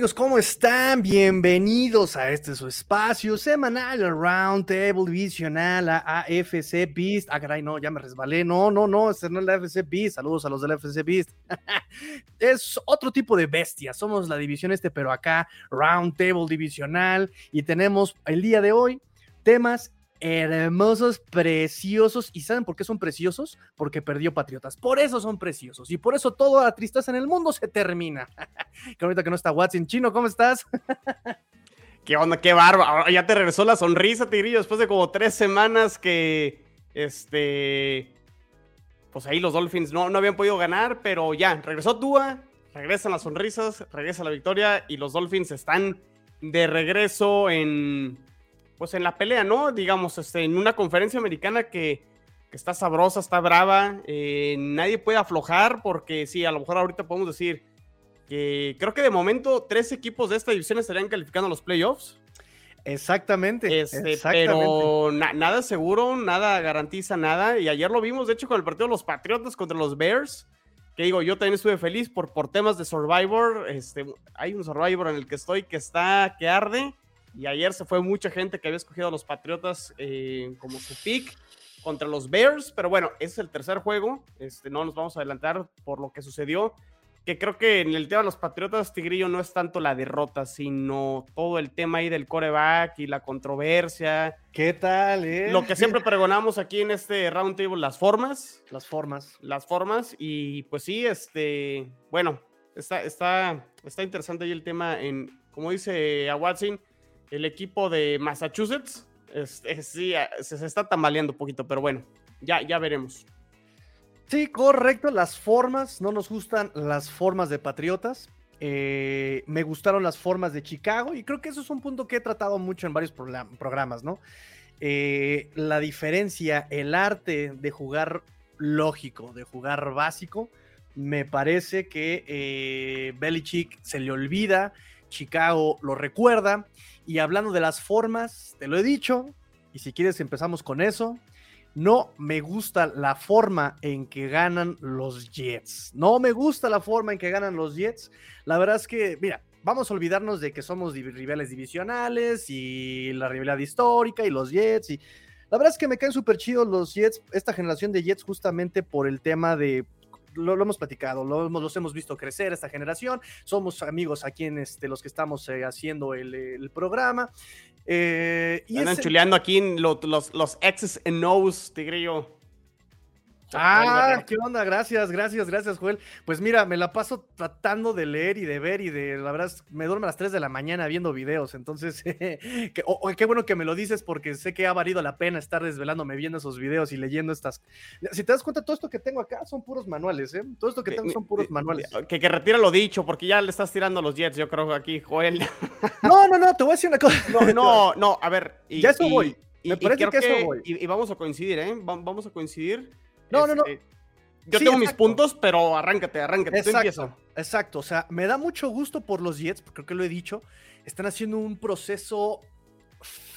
Amigos, ¿cómo están? Bienvenidos a este su espacio semanal, Round Table Divisional, a AFC Beast. Ah, caray, no, ya me resbalé. No, no, no, este no es la AFC Beast. Saludos a los del AFC Beast. es otro tipo de bestia. Somos la división este, pero acá Round Table Divisional. Y tenemos el día de hoy temas hermosos, preciosos. ¿Y saben por qué son preciosos? Porque perdió Patriotas. Por eso son preciosos. Y por eso toda la tristeza en el mundo se termina. que ahorita que no está Watson. Chino, ¿cómo estás? ¿Qué onda? ¡Qué barba! Ya te regresó la sonrisa, Tigrillo, después de como tres semanas que, este, pues ahí los Dolphins no, no habían podido ganar, pero ya, regresó Tua, regresan las sonrisas, regresa la victoria y los Dolphins están de regreso en, pues en la pelea, ¿no? Digamos, este, en una conferencia americana que, está sabrosa, está brava, eh, nadie puede aflojar porque sí, a lo mejor ahorita podemos decir que creo que de momento tres equipos de esta división estarían calificando a los playoffs. Exactamente. Este, Pero nada seguro, nada garantiza nada. Y ayer lo vimos, de hecho, con el partido de los Patriotas contra los Bears. Que digo, yo también estuve feliz por, por temas de Survivor. Este, hay un Survivor en el que estoy que está, que arde. Y ayer se fue mucha gente que había escogido a los Patriotas eh, como su pick contra los Bears. Pero bueno, ese es el tercer juego. Este, no nos vamos a adelantar por lo que sucedió. Que creo que en el tema de los Patriotas, Tigrillo, no es tanto la derrota, sino todo el tema ahí del coreback y la controversia. ¿Qué tal, eh? Lo que siempre pregonamos aquí en este roundtable, las formas. Las formas. Las formas. Y pues sí, este, bueno, está, está, está interesante ahí el tema en, como dice a Watson, el equipo de Massachusetts sí, se, está tambaleando un poquito, pero bueno, ya, ya veremos. Sí, correcto, las formas, no nos gustan las formas de Patriotas. Eh, me gustaron las formas de Chicago y creo que eso es un punto que he tratado mucho en varios programas, ¿no? Eh, la diferencia, el arte de jugar lógico, de jugar básico, me parece que eh, Belichick se le olvida, Chicago lo recuerda y hablando de las formas, te lo he dicho, y si quieres empezamos con eso. No me gusta la forma en que ganan los Jets. No me gusta la forma en que ganan los Jets. La verdad es que, mira, vamos a olvidarnos de que somos rivales divisionales y la rivalidad histórica y los Jets. Y la verdad es que me caen súper chidos los Jets, esta generación de Jets, justamente por el tema de lo, hemos platicado, lo, los hemos visto crecer esta generación, somos amigos aquí en este, los que estamos eh, haciendo el, programa. Eh, y Andan chuleando aquí los, los, los X's and O's, Tigrillo. Ah, qué onda, gracias, gracias, gracias, Joel. Pues mira, me la paso tratando de leer y de ver y de, la verdad, me duermo a las 3 de la mañana viendo videos, entonces, qué bueno que me lo dices porque sé que ha valido la pena estar desvelándome viendo esos videos y leyendo estas. Si te das cuenta, todo esto que tengo acá son puros manuales, ¿eh? Todo esto que tengo son puros manuales. Que, que retira lo dicho, porque ya le estás tirando los Jets, yo creo, aquí, Joel. No, no, no, te voy a decir una cosa. No, no, no, a ver. ya eso voy. Me parece que, eso voy. Y, vamos a coincidir, ¿eh? Vamos a coincidir. No, no, no. Este, yo tengo mis puntos, pero arráncate, arráncate. Exacto, exacto. O sea, me da mucho gusto por los Jets, porque creo que lo he dicho. Están haciendo un proceso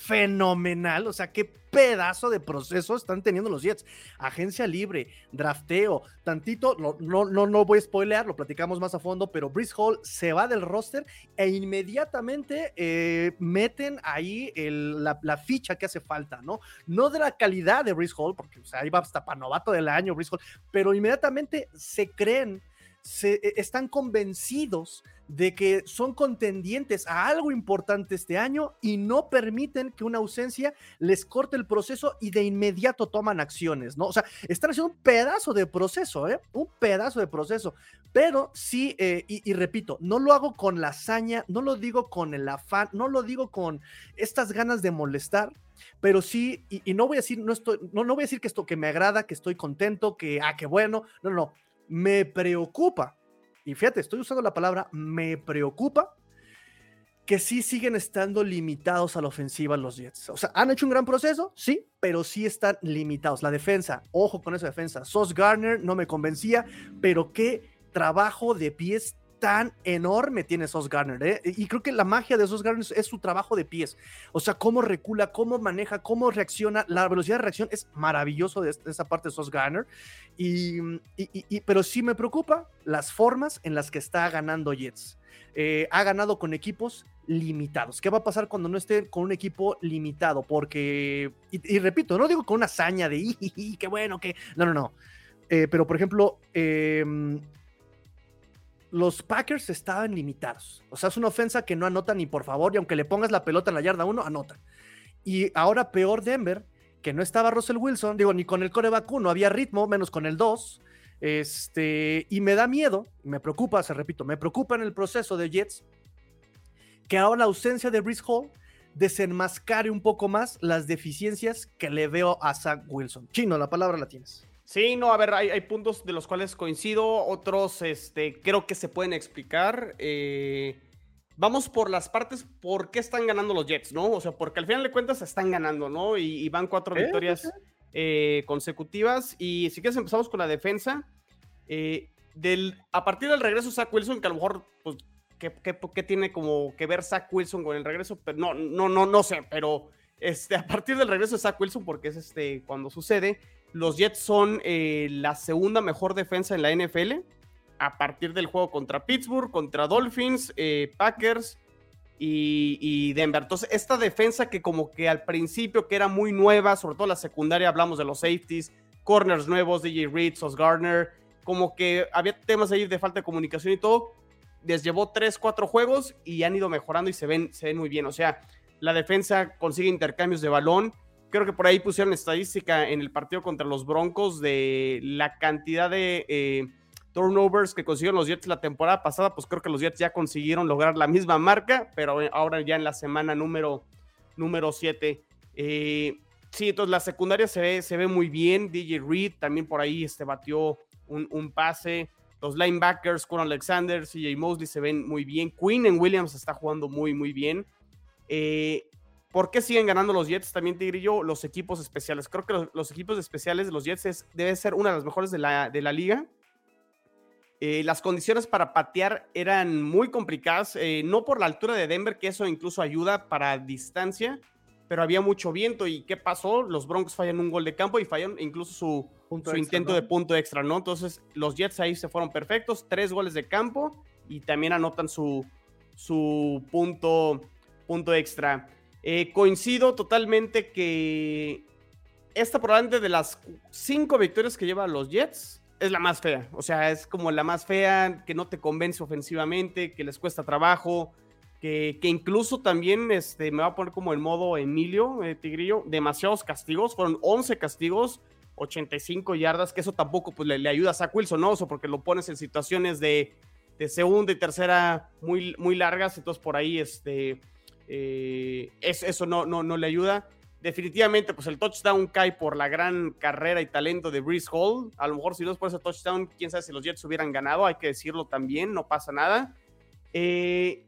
fenomenal. O sea, qué pedazo de proceso están teniendo los Jets. Agencia libre, drafteo, tantito, no, no, no, no voy a spoilear, lo platicamos más a fondo, pero Brice Hall se va del roster e inmediatamente eh, meten ahí la, ficha que hace falta, ¿no? No de la calidad de Brice Hall, porque o sea, hasta para novato del año Brice Hall, pero inmediatamente se creen, se, e, están convencidos de que son contendientes a algo importante este año y no permiten que una ausencia les corte el proceso y de inmediato toman acciones, ¿no? O sea, están haciendo un pedazo de proceso, ¿eh? Un pedazo de proceso, pero sí, eh, y, repito, no lo hago con la hazaña, no lo digo con el afán, no lo digo con estas ganas de molestar, pero sí, y, no voy a decir, no estoy, no, no voy a decir que esto que me agrada, que estoy contento, que, ah, qué bueno, no, no, me preocupa y fíjate, estoy usando la palabra me preocupa que sí siguen estando limitados a la ofensiva los Jets. O sea, han hecho un gran proceso, sí, pero sí están limitados. La defensa, ojo con esa defensa. Sos Garner no me convencía, pero qué trabajo de pies tan enorme tiene Sos Garner, ¿eh? Y creo que la magia de Sos Garner es su trabajo de pies. O sea, cómo recula, cómo maneja, cómo reacciona. La velocidad de reacción es maravilloso de, esa parte de Sos Garner. Y, pero sí me preocupa las formas en las que está ganando Jets. Eh, ha ganado con equipos limitados. ¿Qué va a pasar cuando no esté con un equipo limitado? Porque, y, repito, no digo con una hazaña de, qué bueno, que... No, no, no. Eh, pero, por ejemplo, em, los Packers estaban limitados. O sea, es una ofensa que no anota ni por favor, y aunque le pongas la pelota en la yarda 1, anota. Y ahora peor Denver, que no estaba Russell Wilson, digo, ni con el coreback 1 había ritmo, menos con el 2. Este, y me da miedo, me preocupa, se repito, me preocupa en el proceso de Jets que ahora la ausencia de Brice Hall desenmascare un poco más las deficiencias que le veo a Zach Wilson. Chino, la palabra la tienes. Sí, no, a ver, hay, puntos de los cuales coincido, otros este, creo que se pueden explicar. Eh, vamos por las partes, ¿por qué están ganando los Jets, no? O sea, porque al final de cuentas están ganando, ¿no? Y, van cuatro victorias eh, consecutivas. Y si quieres empezamos con la defensa. Eh, del, a partir del regreso de Zach Wilson, que a lo mejor, pues, ¿qué, tiene como que ver Zach Wilson con el regreso? Pero no, no, no, no sé, pero este, a partir del regreso de Zach Wilson, porque es este, cuando sucede, los Jets son eh, la segunda mejor defensa en la NFL. A partir del juego contra Pittsburgh, contra Dolphins, eh, Packers y, y, Denver. Entonces, esta defensa que como que al principio que era muy nueva, sobre todo la secundaria, hablamos de los safeties, corners nuevos, DJ Reed, Sos Gardner, como que había temas ahí de falta de comunicación y todo. Les llevó 3, 4 juegos y han ido mejorando y se ven, se ven muy bien. O sea, la defensa consigue intercambios de balón. Creo que por ahí pusieron estadística en el partido contra los Broncos de la cantidad de eh, turnovers que consiguieron los Jets la temporada pasada. Pues creo que los Jets ya consiguieron lograr la misma marca, pero ahora ya en la semana número, número 7. Eh, sí, entonces la secundaria se ve, se ve muy bien. DJ Reed también por ahí este, batió un, pase. Los linebackers, con Alexander, CJ Mosley se ven muy bien. Queen en Williams está jugando muy, muy bien. Eh, ¿Por qué siguen ganando los Jets? También te yo, los equipos especiales. Creo que los, equipos especiales de los Jets es, debe ser una de las mejores de la, de la liga. Eh, las condiciones para patear eran muy complicadas, eh, no por la altura de Denver, que eso incluso ayuda para distancia, pero había mucho viento. ¿Y qué pasó? Los Broncos fallan un gol de campo y fallan incluso su, su intento de punto extra, ¿no? Entonces los Jets ahí se fueron perfectos, tres goles de campo y también anotan su, su punto, punto extra. Eh, coincido totalmente que esta probablemente de las cinco victorias que lleva los Jets es la más fea. O sea, es como la más fea, que no te convence ofensivamente, que les cuesta trabajo, que, que incluso también este, me va a poner como el modo Emilio eh, Tigrillo, demasiados castigos, fueron 11 castigos 85 yardas, que eso tampoco pues, le, ayuda a Zach Wilson, ¿no? porque lo pones en situaciones de, segunda y tercera muy, muy largas, entonces por ahí este, eh, eso no, le ayuda. Definitivamente, pues el touchdown cae por la gran carrera y talento de Breeze Hall. A lo mejor si no es por ese touchdown, quién sabe si los Jets hubieran ganado, hay que decirlo también, no pasa nada. Eh,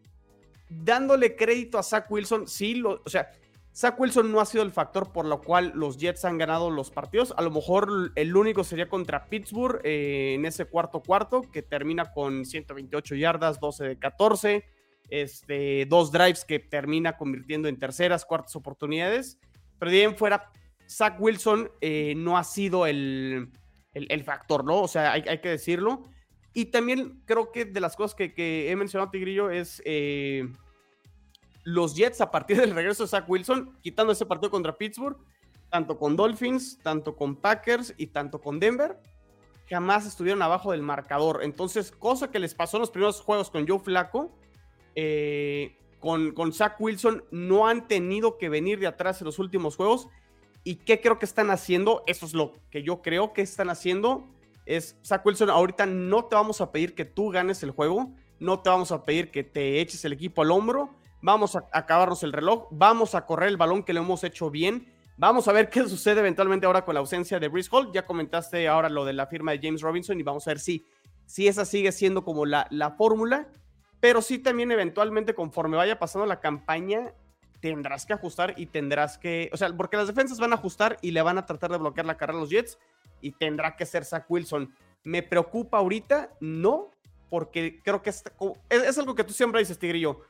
dándole crédito a Zach Wilson, sí, lo, o sea, Zach Wilson no ha sido el factor por lo cual los Jets han ganado los partidos. A lo mejor el único sería contra Pittsburgh eh, en ese cuarto cuarto, que termina con 128 yardas, 12 de 14, este, dos drives que termina convirtiendo en terceras, cuartas oportunidades. Pero bien fuera, Zach Wilson eh, no ha sido el, el, factor, ¿no? O sea, hay, que decirlo. Y también creo que de las cosas que, he mencionado, Tigrillo, es... Eh, los Jets a partir del regreso de Zach Wilson, quitando ese partido contra Pittsburgh, tanto con Dolphins, tanto con Packers y tanto con Denver, jamás estuvieron abajo del marcador. Entonces, cosa que les pasó en los primeros juegos con Joe Flaco, eh, con, Zach Wilson, no han tenido que venir de atrás en los últimos juegos. ¿Y qué creo que están haciendo? Eso es lo que yo creo que están haciendo. Es, Zach Wilson, ahorita no te vamos a pedir que tú ganes el juego, no te vamos a pedir que te eches el equipo al hombro vamos a acabarnos el reloj, vamos a correr el balón que lo hemos hecho bien. Vamos a ver qué sucede eventualmente ahora con la ausencia de Brice. Ya comentaste ahora lo de la firma de James Robinson y vamos a ver si, si esa sigue siendo como la, la fórmula. Pero sí también eventualmente conforme vaya pasando la campaña, tendrás que ajustar y tendrás que, o sea, porque las defensas van a ajustar y le van a tratar de bloquear la carrera a los Jets y tendrá que ser Zach Wilson. ¿Me preocupa ahorita? No, porque creo que es, es, algo que tú siempre dices, Tigrillo.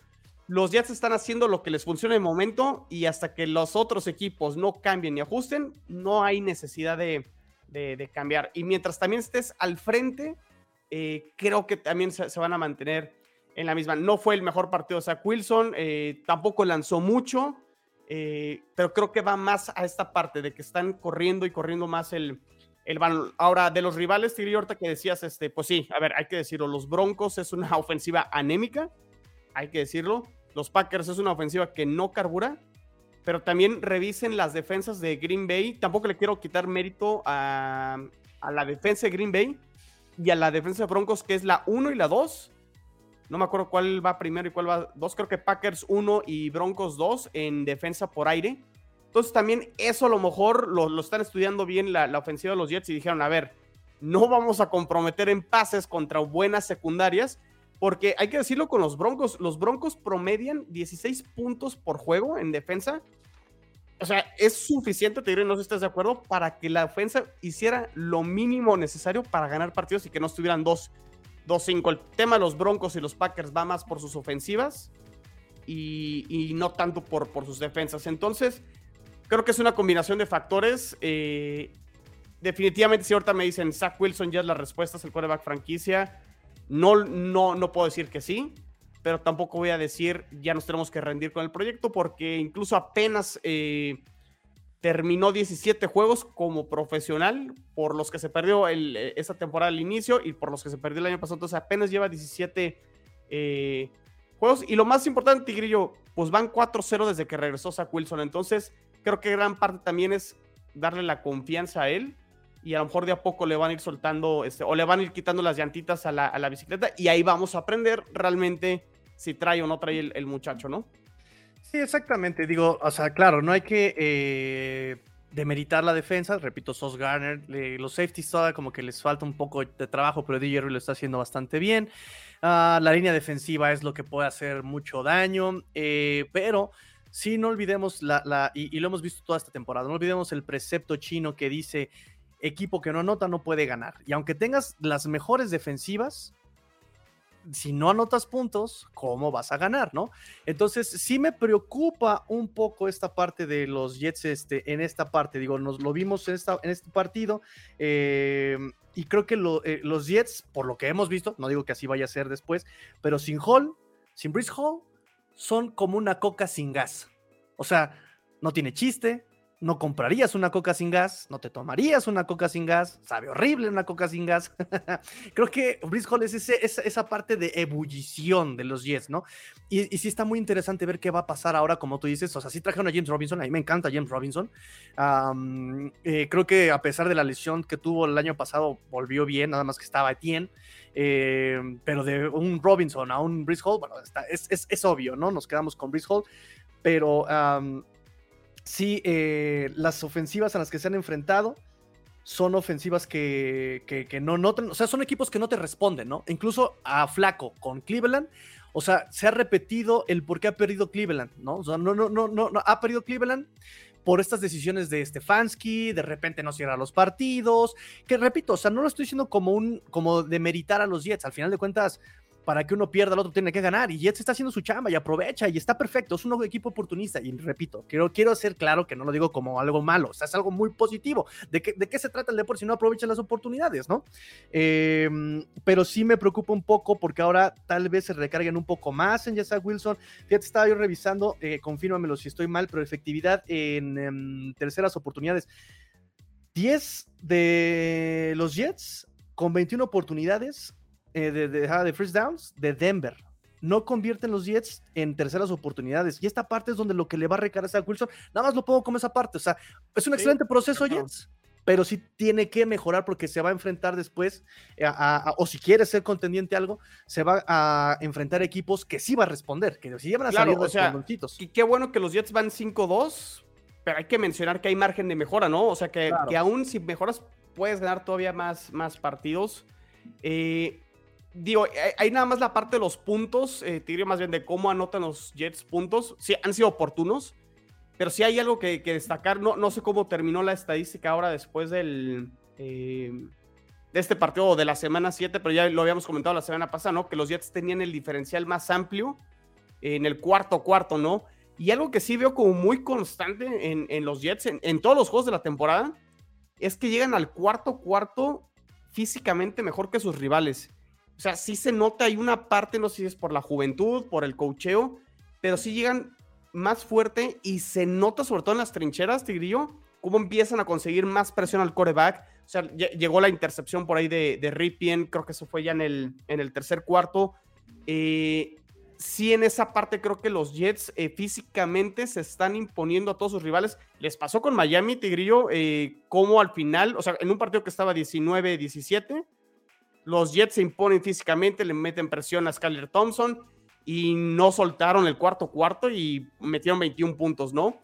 Los Jets están haciendo lo que les funciona en el momento y hasta que los otros equipos no cambien y ajusten, no hay necesidad de, de, cambiar. Y mientras también estés al frente, eh, creo que también se, van a mantener en la misma. No fue el mejor partido de Zach Wilson, eh, tampoco lanzó mucho, eh, pero creo que va más a esta parte de que están corriendo y corriendo más el, el Ahora, de los rivales, Tigre, ahorita que decías, este, pues sí, a ver, hay que decirlo, los Broncos es una ofensiva anémica, hay que decirlo. Los Packers es una ofensiva que no carbura, pero también revisen las defensas de Green Bay. Tampoco le quiero quitar mérito a, a la defensa de Green Bay y a la defensa de Broncos, que es la 1 y la 2. No me acuerdo cuál va primero y cuál va dos. Creo que Packers 1 y Broncos 2 en defensa por aire. Entonces también eso a lo mejor lo, están estudiando bien la, ofensiva de los Jets y dijeron, a ver, no vamos a comprometer en pases contra buenas secundarias, porque hay que decirlo con los Broncos, los Broncos promedian 16 puntos por juego en defensa. O sea, es suficiente, te diré, no sé si estás de acuerdo, para que la ofensa hiciera lo mínimo necesario para ganar partidos y que no estuvieran 2-5. El tema de los Broncos y los Packers va más por sus ofensivas y, no tanto por, por sus defensas. Entonces, Creo que es una combinación de factores. Eh, definitivamente, si ahorita me dicen Zach Wilson ya es la respuesta, es el quarterback franquicia. No, no, no puedo decir que sí, pero tampoco voy a decir ya nos tenemos que rendir con el proyecto porque incluso apenas eh, terminó 17 juegos como profesional por los que se perdió el, eh, esa temporada al inicio y por los que se perdió el año pasado. Entonces apenas lleva 17 juegos. Y lo más importante, Tigrillo, pues van 4-0 desde que regresó Zach Wilson. Entonces creo que gran parte también es darle la confianza a él y a lo mejor de a poco le van a ir soltando este, o le van a ir quitando las llantitas a la, bicicleta y ahí vamos a aprender realmente si trae o no trae el, muchacho, ¿no? Sí, exactamente. Digo, o sea, claro, no hay que eh, demeritar la defensa. Repito, Sos Garner, los safeties todavía como que les falta un poco de trabajo, pero DJ lo está haciendo bastante bien. Ah, la línea defensiva es lo que puede hacer mucho daño, eh, pero sí, no olvidemos la, y, lo hemos visto toda esta temporada, no olvidemos el precepto chino que dice equipo que no anota no puede ganar. Y aunque tengas las mejores defensivas, si no anotas puntos, ¿cómo vas a ganar, no? Entonces, sí me preocupa un poco esta parte de los Jets este, en esta parte. Digo, nos lo vimos en, esta, en este partido. Eh, y creo que eh, los Jets, por lo que hemos visto, no digo que así vaya a ser después, pero sin Hall, sin Brice Hall, son como una coca sin gas. O sea, no tiene chiste, no comprarías una coca sin gas, no te tomarías una coca sin gas, sabe horrible una coca sin gas. Creo que Brice Hall es esa parte de ebullición de los Jets, ¿no? Y, sí está muy interesante ver qué va a pasar ahora, como tú dices. O sea, sí trajeron a James Robinson, a mí me encanta James Robinson. Eh, creo que a pesar de la lesión que tuvo el año pasado, volvió bien, nada más que estaba Etienne. Eh, pero de un Robinson a un Brice Hall, bueno, es, es, obvio, ¿no? Nos quedamos con Brice Hall, pero sí, eh, las ofensivas a las que se han enfrentado son ofensivas que, que, no notan, o sea, son equipos que no te responden, ¿no? Incluso a Flaco con Cleveland, o sea, se ha repetido el por qué ha perdido Cleveland, ¿no? O sea, no, no, no, no, ha perdido Cleveland por estas decisiones de Stefanski, de repente no cierra los partidos, que repito, o sea, no lo estoy diciendo como un, como de meritar a los Jets, al final de cuentas, para que uno pierda, el otro tiene que ganar. Y Jets está haciendo su chamba y aprovecha y está perfecto. Es un equipo oportunista. Y repito, quiero, quiero hacer claro que no lo digo como algo malo, es algo muy positivo. ¿De qué, de qué se trata el deporte si no aprovechan las oportunidades, no? Em, pero sí me preocupa un poco porque ahora tal vez se recarguen un poco más en Jesse Wilson. Fíjate, estaba yo revisando, eh, confírmamelo si estoy mal, pero efectividad en em, terceras oportunidades. 10 de los Jets con 21 oportunidades eh, de, de, first downs de Denver. No convierten los Jets en terceras oportunidades. Y esta parte es donde lo que le va a recaer a Wilson, nada más lo pongo como esa parte. O sea, es un excelente proceso, Jets pero sí tiene que mejorar porque se va a enfrentar después, eh, o si quiere ser contendiente algo, se va a enfrentar equipos que sí va a responder, que sí van a salir o sea, Y qué bueno que los Jets van 5-2, pero hay que mencionar que hay margen de mejora, ¿no? O sea, que, que aún si mejoras puedes ganar todavía más, más partidos. Eh, digo, hay nada más la parte de los puntos, eh, diría más bien de cómo anotan los Jets puntos. Sí, han sido oportunos, pero sí hay algo que, destacar. No, no sé cómo terminó la estadística ahora después del, eh, de este partido de la semana 7, pero ya lo habíamos comentado la semana pasada, ¿no? Que los Jets tenían el diferencial más amplio en el cuarto cuarto, ¿no? Y algo que sí veo como muy constante en, los Jets, en, todos los juegos de la temporada, es que llegan al cuarto cuarto físicamente mejor que sus rivales. O sea, sí se nota, hay una parte, no sé si es por la juventud, por el cocheo, pero sí llegan más fuerte y se nota sobre todo en las trincheras, Tigrillo, cómo empiezan a conseguir más presión al coreback o sea, llegó la intercepción por ahí de, Ripien, creo que eso fue ya en el, en el tercer cuarto. Eh, sí, en esa parte creo que los Jets eh, físicamente se están imponiendo a todos sus rivales. Les pasó con Miami, Tigrillo, eh, como al final, o sea, en un partido que estaba 19-17, los Jets se imponen físicamente, le meten presión a Skyler Thompson y no soltaron el cuarto cuarto y metieron 21 puntos, ¿no?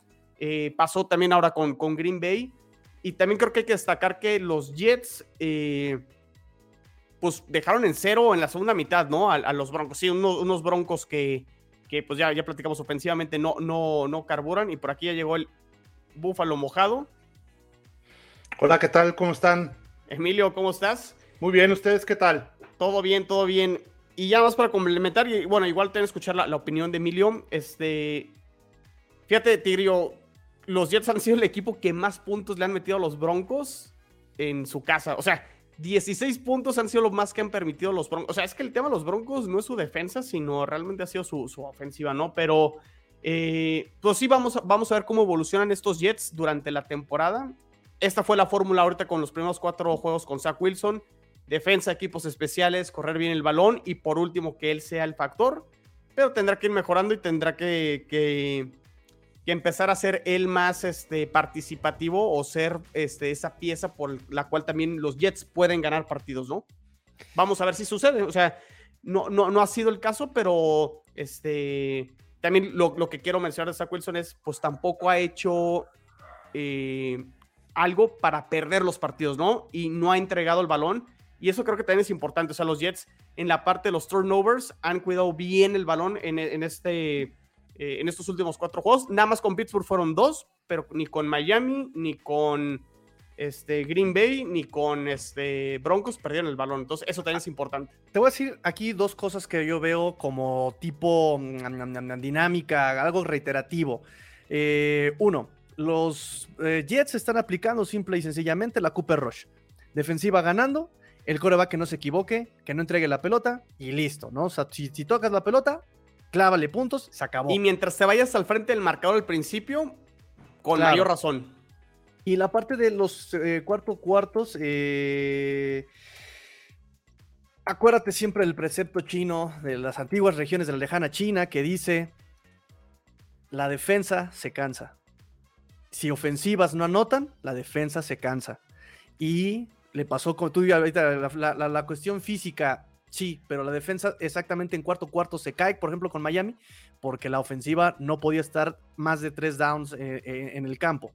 pasó también ahora con, con Green Bay y también creo que hay que destacar que los Jets, eh, pues dejaron en cero en la segunda mitad, ¿no? A, los Broncos. Sí, unos, Broncos que, que, pues ya, ya platicamos ofensivamente, no, no, no carburan. Y por aquí ya llegó el Búfalo mojado. Hola, ¿qué tal? ¿Cómo están? Emilio, ¿cómo estás? Muy bien, ¿ustedes qué tal? Todo bien, todo bien. Y ya más para complementar, y bueno, igual tengo que escuchar la, opinión de Emilio. Este, fíjate, Tigrio, los Jets han sido el equipo que más puntos le han metido a los Broncos en su casa. O sea, 16 puntos han sido lo más que han permitido los Broncos. O sea, es que el tema de los Broncos no es su defensa, sino realmente ha sido su, ofensiva, ¿no? Pero, eh, pues sí, vamos, vamos a ver cómo evolucionan estos Jets durante la temporada. Esta fue la fórmula ahorita con los primeros cuatro juegos con Zach Wilson. Defensa, equipos especiales, correr bien el balón y por último que él sea el factor. Pero tendrá que ir mejorando y tendrá que, que que empezar a ser él más este, participativo o ser este, esa pieza por la cual también los Jets pueden ganar partidos, ¿no? Vamos a ver si sucede. O sea, no, no, no ha sido el caso, pero este, también lo, lo que quiero mencionar de Zach Wilson es, pues tampoco ha hecho eh, algo para perder los partidos, ¿no? Y no ha entregado el balón. Y eso creo que también es importante. O sea, los Jets en la parte de los turnovers han cuidado bien el balón en, este eh, en estos últimos cuatro juegos. Nada más con Pittsburgh fueron dos, pero ni con Miami, ni con este, Green Bay, ni con este, Broncos perdieron el balón. Entonces, eso también es importante. Te voy a decir aquí dos cosas que yo veo como tipo mm, dinámica, algo reiterativo. Eh, uno, los eh, Jets están aplicando simple y sencillamente la Cooper Rush. Defensiva ganando, el coreback que no se equivoque, que no entregue la pelota y listo, ¿no? O sea, si tocas la pelota, clávale puntos, se acabó. Y mientras te vayas al frente del marcador al principio, con mayor razón. Y la parte de los eh, cuarto cuartos, eh, acuérdate siempre del precepto chino de las antiguas regiones de la lejana China que dice, la defensa se cansa. Si ofensivas no anotan, la defensa se cansa. Y le pasó con tú ahorita la cuestión física Sí, pero la defensa exactamente en cuarto cuarto se cae, por ejemplo, con Miami, porque la ofensiva no podía estar más de tres downs eh, eh, en el campo.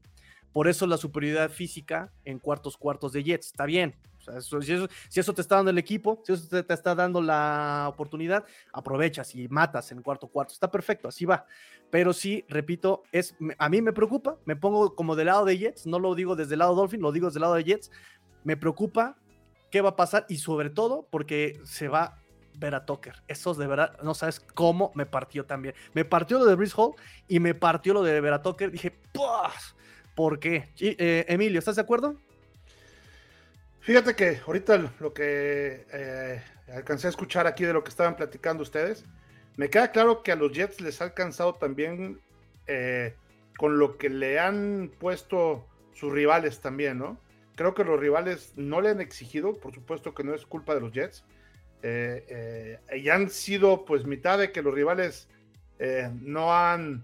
Por eso la superioridad física en cuartos cuartos de Jets. Está bien. si, eso, te está dando el equipo, si eso te, está dando la oportunidad, aprovechas y matas en cuarto cuarto. Está perfecto, así va. Pero sí, repito, es, a mí me preocupa. Me pongo como del lado de Jets. No lo digo desde el lado Dolphin, lo digo desde el lado de Jets. Me preocupa qué va a pasar y sobre todo porque se va a ver a Tucker. Eso de verdad, no sabes cómo me partió también. Me partió lo de Brice Hall y me partió lo de ver a Tucker. Dije, ¿por qué? Eh, Emilio, ¿estás de acuerdo? Fíjate que ahorita lo que eh, alcancé a escuchar aquí de lo que estaban platicando ustedes, me queda claro que a los Jets les ha alcanzado también eh, con lo que le han puesto sus rivales también, ¿no? Creo que los rivales no le han exigido, por supuesto que no es culpa de los Jets. Eh, eh, y han sido pues mitad de que los rivales eh, no han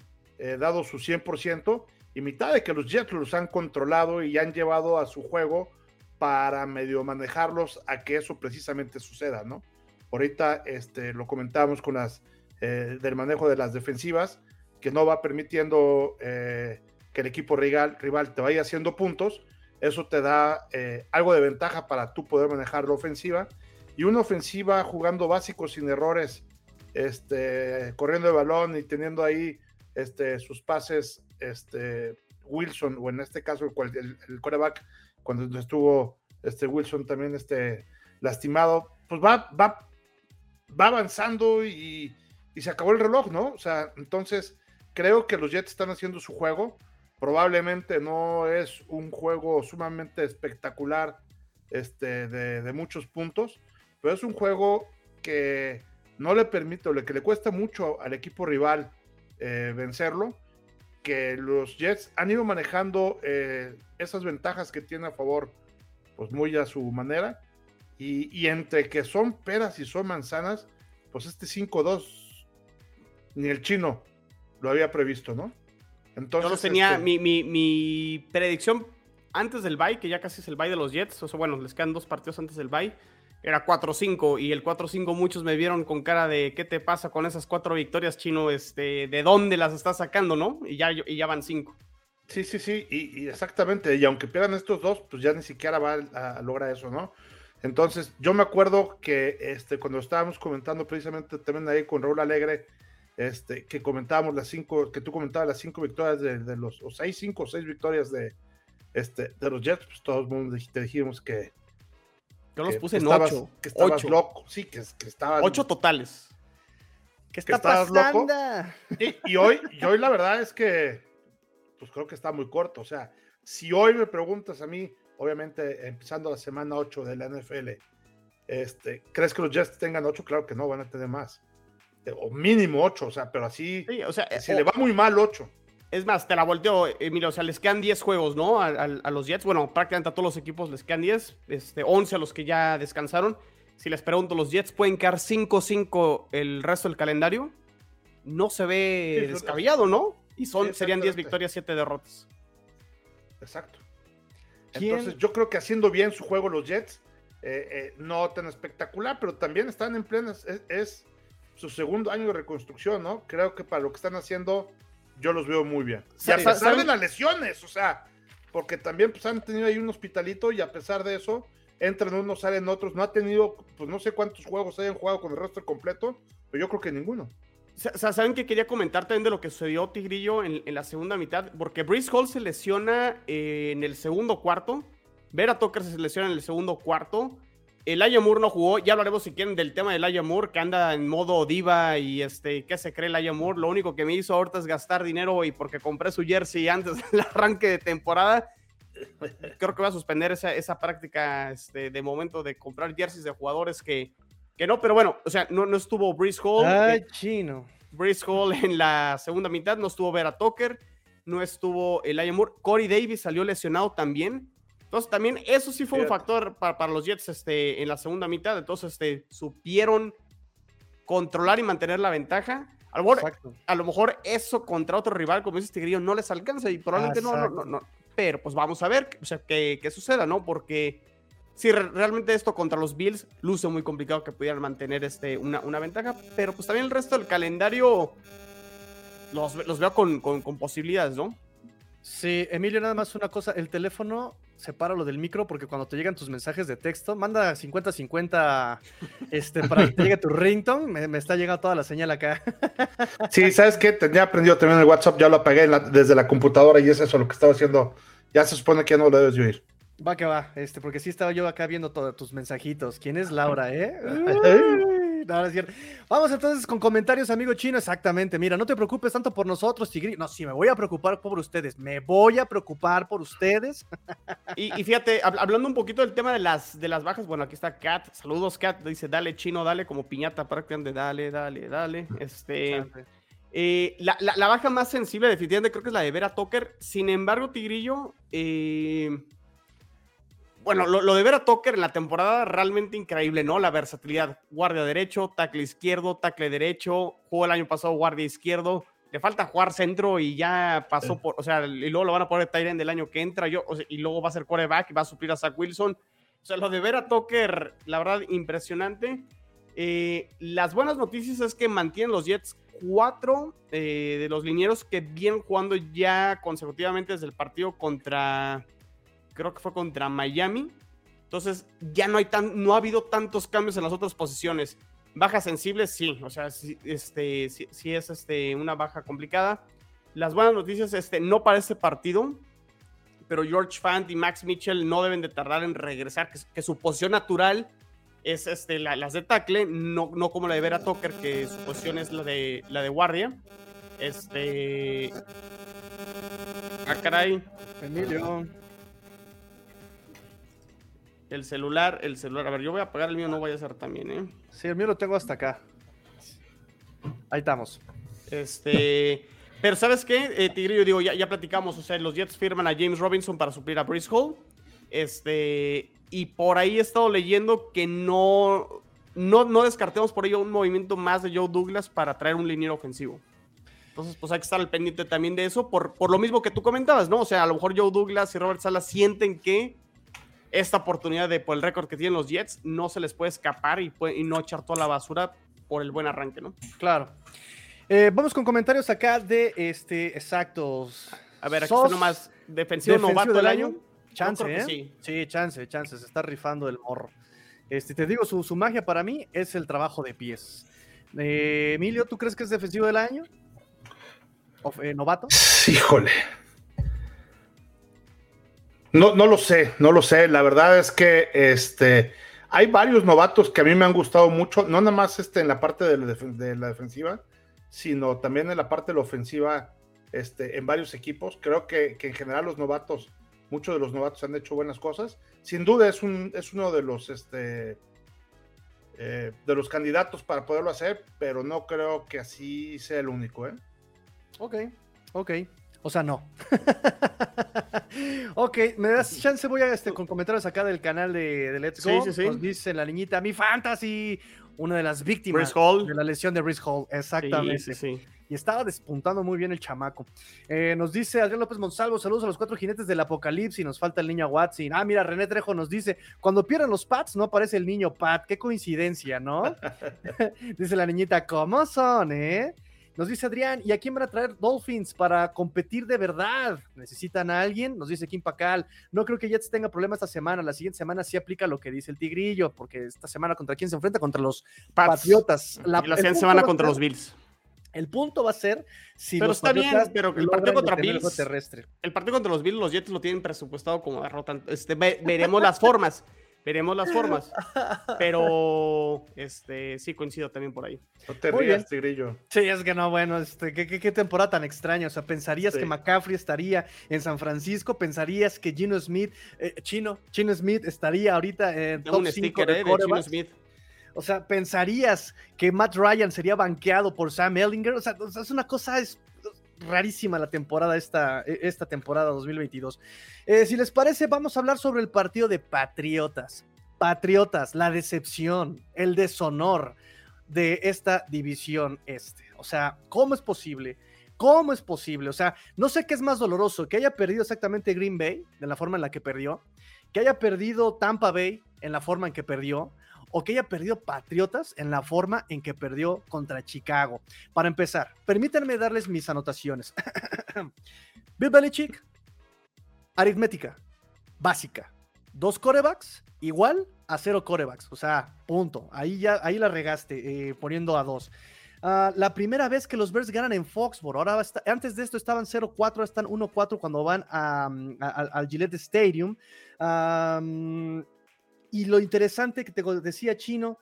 dado su 100% y mitad de que los Jets los han controlado y han llevado a su juego para medio manejarlos a que eso precisamente suceda, ¿no? Ahorita este, lo comentábamos con las del manejo de las defensivas, que no va permitiendo que el equipo rival, rival te vaya haciendo puntos eso te da eh, algo de ventaja para tú poder manejar la ofensiva. Y una ofensiva jugando básico sin errores, este, corriendo el balón y teniendo ahí este, sus pases, este, Wilson, o en este caso el, el, cuando estuvo este Wilson también este, lastimado, pues va, va, va avanzando y, y se acabó el reloj, ¿no? O sea, entonces creo que los Jets están haciendo su juego. Probablemente no es un juego sumamente espectacular este, de, muchos puntos, pero es un juego que no le permite, o que le cuesta mucho al equipo rival eh, vencerlo, que los Jets han ido manejando eh, esas ventajas que tiene a favor, pues muy a su manera, y, y entre que son peras y son manzanas, pues este 5-2 ni el chino lo había previsto, ¿no? Entonces, Yo tenía, este mi, predicción antes del bye, que ya casi es el bye de los Jets, o sea, bueno, les quedan dos partidos antes del bye, era 4-5 y el 4-5 muchos me vieron con cara de ¿qué te pasa con esas cuatro victorias, chino? Este, ¿De dónde las estás sacando, no? Y ya, y ya van cinco. Sí, sí, sí, y, exactamente, y aunque pierdan estos dos, pues ya ni siquiera va a, a, lograr eso, ¿no? Entonces, yo me acuerdo que este, cuando estábamos comentando precisamente también ahí con Raúl Alegre, este, que comentábamos las cinco, que tú comentabas las cinco victorias de, los, o seis, cinco o seis victorias de, este, de los Jets, pues todos te dijimos que. Yo los puse en ocho. Que estabas loco, sí, que, que estabas. Ocho totales. ¿Qué está pasando? Y, hoy, y hoy la verdad es que, pues creo que está muy corto. O sea, si hoy me preguntas a mí, obviamente empezando la semana 8 de la NFL, este, ¿crees que los Jets tengan 8? Claro que no, van a tener más o mínimo 8, o sea, pero así, o sea, si le va muy mal 8. Es más, te la volteo, Emilio, o sea, les quedan 10 juegos, ¿no? A, los Jets, bueno, prácticamente a todos los equipos les quedan 10, este, 11 a los que ya descansaron. Si les pregunto, ¿los Jets pueden quedar 5-5 el resto del calendario? No se ve descabellado, ¿no? Y son, serían 10 victorias, 7 derrotas. Exacto. Entonces, yo creo que haciendo bien su juego los Jets, eh, eh, no tan espectacular, pero también están en plenas, es su segundo año de reconstrucción, ¿no? Creo que para lo que están haciendo, yo los veo muy bien. Y a pesar de las lesiones, o sea, porque también pues, han tenido ahí un hospitalito y a pesar de eso, entran unos, salen otros. No ha tenido, pues no sé cuántos juegos hayan jugado con el resto completo, pero yo creo que ninguno. O sea, saben que quería comentar también de lo que sucedió Tigrillo en, la segunda mitad, porque Brice Hall se lesiona eh, en el segundo cuarto, Vera Tucker se lesiona en el segundo cuarto, el Moore no jugó, ya hablaremos si quieren del tema del Moore, que anda en modo diva y este, ¿qué se cree el Moore? Lo único que me hizo ahorita es gastar dinero y porque compré su jersey antes del arranque de temporada. Creo que va a suspender esa, esa práctica este, de momento de comprar jerseys de jugadores que, que no, pero bueno, o sea, no, no estuvo Breeze Hall. Ay, eh, chino. Breeze Hall en la segunda mitad, no estuvo Vera Tucker, no estuvo el Moore. Corey Davis salió lesionado también. Entonces, también eso sí fue un factor para, los Jets este, en la segunda mitad. Entonces, este, supieron controlar y mantener la ventaja. A lo, mejor, a lo mejor eso contra otro rival, como dice Tigrillo, no les alcanza y probablemente no, no, no, Pero pues vamos a ver o sea, qué, qué suceda, ¿no? Porque si realmente esto contra los Bills luce muy complicado que pudieran mantener este, una, una ventaja, pero pues también el resto del calendario los, los veo con, con, con posibilidades, ¿no? Sí, Emilio, nada más una cosa, el teléfono separa lo del micro porque cuando te llegan tus mensajes de texto, manda 50-50 este, para que te llegue tu ringtone, me, está llegando toda la señal acá. Sí, ¿sabes qué? Tenía aprendido también el WhatsApp, ya lo apagué desde la computadora y es eso lo que estaba haciendo. Ya se supone que ya no lo debes de oír. Va que va, este, porque sí estaba yo acá viendo todos tus mensajitos. ¿Quién es Laura, eh? Vamos entonces con comentarios, amigo chino. Exactamente. Mira, no te preocupes tanto por nosotros, Tigri. No, sí, me voy a preocupar por ustedes. Me voy a preocupar por ustedes. Y, fíjate, hablando un poquito del tema de las, de las bajas. Bueno, aquí está Kat. Saludos, Kat. Dice, dale, chino, dale, como piñata prácticamente. Dale, dale, dale. Este. Eh, la, la, baja más sensible, definitivamente, creo que es la de Vera Toker. Sin embargo, Tigrillo, eh, bueno, lo, de ver a Tucker en la temporada realmente increíble, ¿no? La versatilidad. Guardia derecho, tackle izquierdo, tackle derecho. Jugó el año pasado guardia izquierdo. Le falta jugar centro y ya pasó por, o sea, y luego lo van a poner Tyren del año que entra, yo, y luego va a ser quarterback y va a suplir a Zach Wilson. O sea, lo de ver a Tucker, la verdad, impresionante. Eh, las buenas noticias es que mantienen los Jets cuatro eh, de los linieros que vienen jugando ya consecutivamente desde el partido contra creo que fue contra Miami. Entonces ya no hay tan, no ha habido tantos cambios en las otras posiciones. Baja sensible, sí, o sea, sí, este, sí, es este, una baja complicada. Las buenas noticias, este, no para este partido, pero George Fant y Max Mitchell no deben de tardar en regresar, que, su posición natural es este, las de tackle, no, no como la de Vera Tucker, que su posición es la de, la de guardia. Este. Ah, caray. Emilio. El celular, el celular. A ver, yo voy a apagar el mío, no voy a hacer también, ¿eh? Sí, el mío lo tengo hasta acá. Ahí estamos. Este. Pero ¿sabes qué, eh, Tigrillo? Digo, ya, ya platicamos, o sea, los Jets firman a James Robinson para suplir a Brice Hall. Este, y por ahí he estado leyendo que no, no, no descartemos por ello un movimiento más de Joe Douglas para traer un liniero ofensivo. Entonces, pues hay que estar al pendiente también de eso, por, por lo mismo que tú comentabas, ¿no? O sea, a lo mejor Joe Douglas y Robert Sala sienten que esta oportunidad de por el récord que tienen los Jets no se les puede escapar y, y no echar toda la basura por el buen arranque, ¿no? Claro. Eh, vamos con comentarios acá de este exactos. A ver, aquí está nomás defensivo, novato del año. Chance, ¿eh? Sí. sí. chance, chance. Se está rifando el morro. Este, te digo, su, magia para mí es el trabajo de pies. Eh, Emilio, ¿tú crees que es defensivo del año? ¿O, eh, ¿Novato? Híjole. No, no lo sé, no lo sé. La verdad es que este, hay varios novatos que a mí me han gustado mucho, no nada más este, en la parte de la defensiva, sino también en la parte de la ofensiva este, en varios equipos. Creo que, en general los novatos, muchos de los novatos han hecho buenas cosas. Sin duda es, un, es uno de los, este, eh, de los candidatos para poderlo hacer, pero no creo que así sea el único. ¿eh? Ok, ok. O sea, no. ok, me das chance, voy a este, con comentarios acá del canal de, Let's Go. Sí, sí, sí. Nos dice la niñita, mi fantasy, una de las víctimas de la lesión de Brice Hall. Exactamente. Y estaba despuntando muy bien el chamaco. Eh, nos dice Adrián López Monsalvo, saludos a los cuatro jinetes del apocalipsis. Nos falta el niño Watson. Ah, mira, René Trejo nos dice: cuando pierden los Pats, no aparece el niño Pat. Qué coincidencia, ¿no? dice la niñita: ¿cómo son, eh? Nos dice Adrián, ¿y a quién van a traer Dolphins para competir de verdad? ¿Necesitan a alguien? Nos dice Kim Pacal. No creo que Jets tenga problema esta semana. La siguiente semana sí aplica lo que dice el Tigrillo, porque esta semana contra quién se enfrenta? Contra los Patriotas. La, y la siguiente semana contra los Bills. El punto va a ser si pero está bien, pero el partido contra Bills, terrestre. el partido contra los Bills, los Jets lo tienen presupuestado como derrota. Este, veremos las formas. Veremos las formas. Pero este sí coincido también por ahí. No te rías, Tigrillo. Sí, es que no, bueno, este, ¿qué, temporada tan extraña. O sea, pensarías que McCaffrey estaría en San Francisco, pensarías que Gino Smith, eh, Chino, Chino Smith estaría ahorita en top 5 de, Chino Smith. O sea, pensarías que Matt Ryan sería banqueado por Sam Ellinger. O sea, es una cosa es rarísima la temporada, esta, e, esta temporada 2022. Eh, si les parece, vamos a hablar sobre el partido de Patriotas. Patriotas, la decepción, el deshonor de esta división este. O sea, ¿cómo es posible? ¿Cómo es posible? O sea, no sé qué es más doloroso, que haya perdido exactamente Green Bay de la forma en la que perdió, que haya perdido Tampa Bay en la forma en que perdió, o que haya perdido Patriotas en la forma en que perdió contra Chicago. Para empezar, permítanme darles mis anotaciones. Bill Belichick, aritmética, básica. Dos corebacks, igual a cero corebacks. O sea, punto. Ahí ya, ahí la regaste, eh, poniendo a dos. Ah, la primera vez que los Bears ganan en Foxborough. Ahora antes de esto estaban 0-4, están 1-4 cuando van al Gillette Stadium. Y lo interesante que te decía Chino,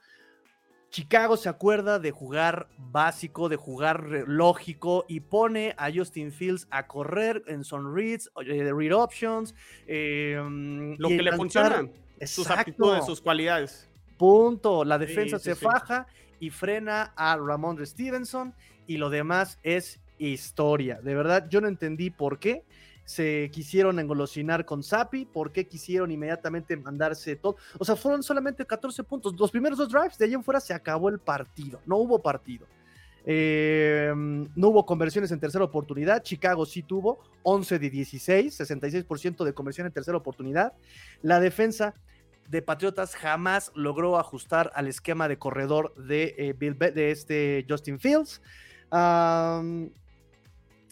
Chicago se acuerda de jugar básico, de jugar lógico y pone a Justin Fields a correr en son reads, de read options. Em, lo que le funciona, sus aptitudes, sus cualidades. Punto. La defensa se faja y frena a Ramondre Stevenson y lo demás es historia. De verdad, yo no entendí por qué se quisieron engolosinar con Sapi, por qué quisieron inmediatamente mandarse todo. O sea, fueron solamente 14 puntos. Los primeros dos drives de allí en fuera se acabó el partido, no hubo partido. Eh, no hubo conversiones en tercera oportunidad. Chicago sí tuvo 11 de 16, 66% de conversión en tercera oportunidad. La defensa de Patriotas jamás logró ajustar al esquema de corredor de, eh, Bill, de este Justin Fields.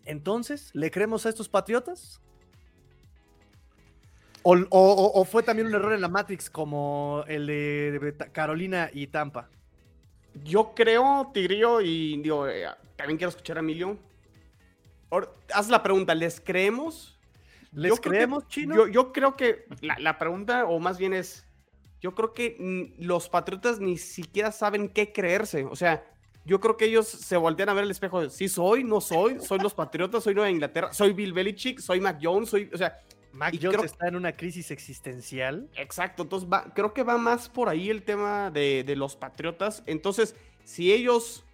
Entonces, ¿le creemos a estos Patriotas? O, fue también un error en la Matrix como el de, Carolina y Tampa? Yo creo, Tigrillo, y digo, eh, también quiero escuchar a Emilio. haz la pregunta, ¿les creemos? ¿Les Yo creo que- creemos, Chino? Yo, yo creo que la, la pregunta, o más bien es, yo creo que los Patriotas ni siquiera saben qué creerse. O sea, yo creo que ellos se voltean a ver el espejo sí soy, no soy, soy los Patriotas, soy Nueva Inglaterra, soy Bill Belichick, soy Mac Jones, soy, o sea, Mac Jones creo- está en una crisis existencial. Exacto, entonces va, creo que va más por ahí el tema de, de los Patriotas. Entonces, si ellos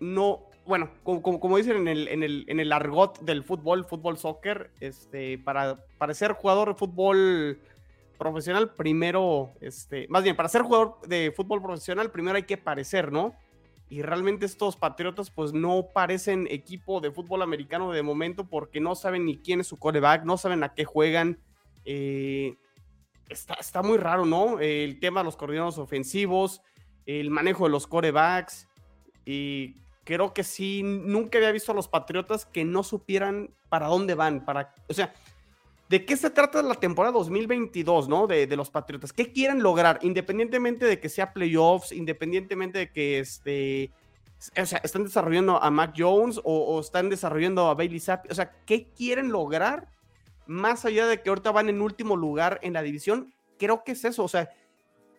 no, bueno, como, como- como dicen en el, en, el, en el argot del fútbol, fútbol soccer, este, para, para ser jugador de fútbol profesional, primero, este, más bien, para ser jugador de fútbol profesional, primero hay que parecer, ¿no? Y realmente estos Patriotas pues no parecen equipo de fútbol americano de momento porque no saben ni quién es su coreback, no saben a qué juegan. eh, está, está muy raro, ¿no? El tema de los coordinadores ofensivos, el manejo de los corebacks. Y creo que sí, nunca había visto a los Patriotas que no supieran para dónde van. Para, o sea, ¿de qué se trata la temporada 2022, ¿no? De, los Patriotas. ¿Qué quieren lograr? Independientemente de que sea playoffs, independientemente de que este... O sea, están desarrollando a Mac Jones o, o están desarrollando a Bailey Zappi. O sea, ¿qué quieren lograr? Más allá de que ahorita van en último lugar en la división, creo que es eso. O sea,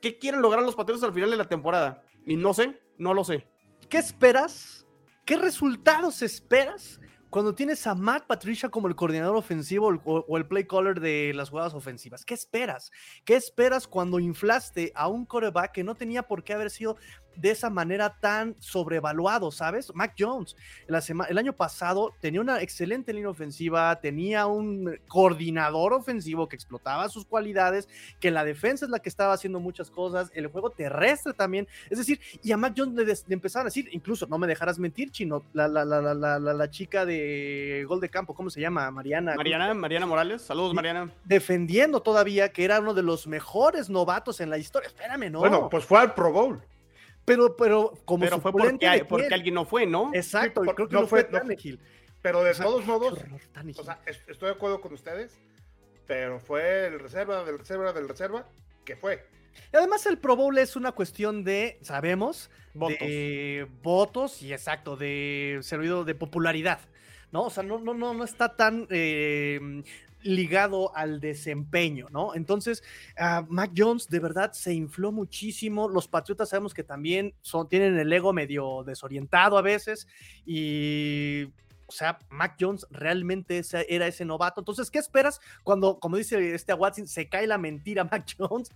¿qué quieren lograr los Patriotas al final de la temporada? Y no sé, no lo sé. ¿Qué esperas? ¿Qué resultados esperas cuando tienes a Matt Patricia como el coordinador ofensivo o, o el play caller de las jugadas ofensivas? ¿Qué esperas? ¿Qué esperas cuando inflaste a un coreback que no tenía por qué haber sido de esa manera tan sobrevaluado, ¿sabes? Mac Jones, la el año pasado tenía una excelente línea ofensiva, tenía un coordinador ofensivo que explotaba sus cualidades, que la defensa es la que estaba haciendo muchas cosas, el juego terrestre también, es decir, y a Mac Jones le, le empezaron a decir, incluso, no me dejarás mentir, chino, la, la, la, la, la, chica de gol de campo, ¿cómo se llama? Mariana. Mariana, Mariana Morales, saludos. Mariana. Defendiendo todavía que era uno de los mejores novatos en la historia. Espérame, no. Bueno, pues fue al Pro Bowl. Pero, pero como Pero fue porque, de porque quién? alguien no fue, ¿no? Exacto, Sí, por- creo que no no, fue, no- Tannehill. Pero de O sea, todos modos, horror, o sea, es- estoy de acuerdo con ustedes, pero fue el reserva del reserva del reserva que fue. Y Además, el Pro Bowl es una cuestión de, sabemos, Votos. de votos y exacto, de servido de popularidad, ¿no? O sea, no, no, no, no está tan eh, ligado al desempeño, ¿no? Entonces, ah, Mac Jones de verdad se infló muchísimo. Los Patriotas sabemos que también son, tienen el ego medio desorientado a veces y o sea, Mac Jones realmente era ese novato. Entonces, ¿qué esperas cuando, como dice este Watson, se cae la mentira Mac Jones?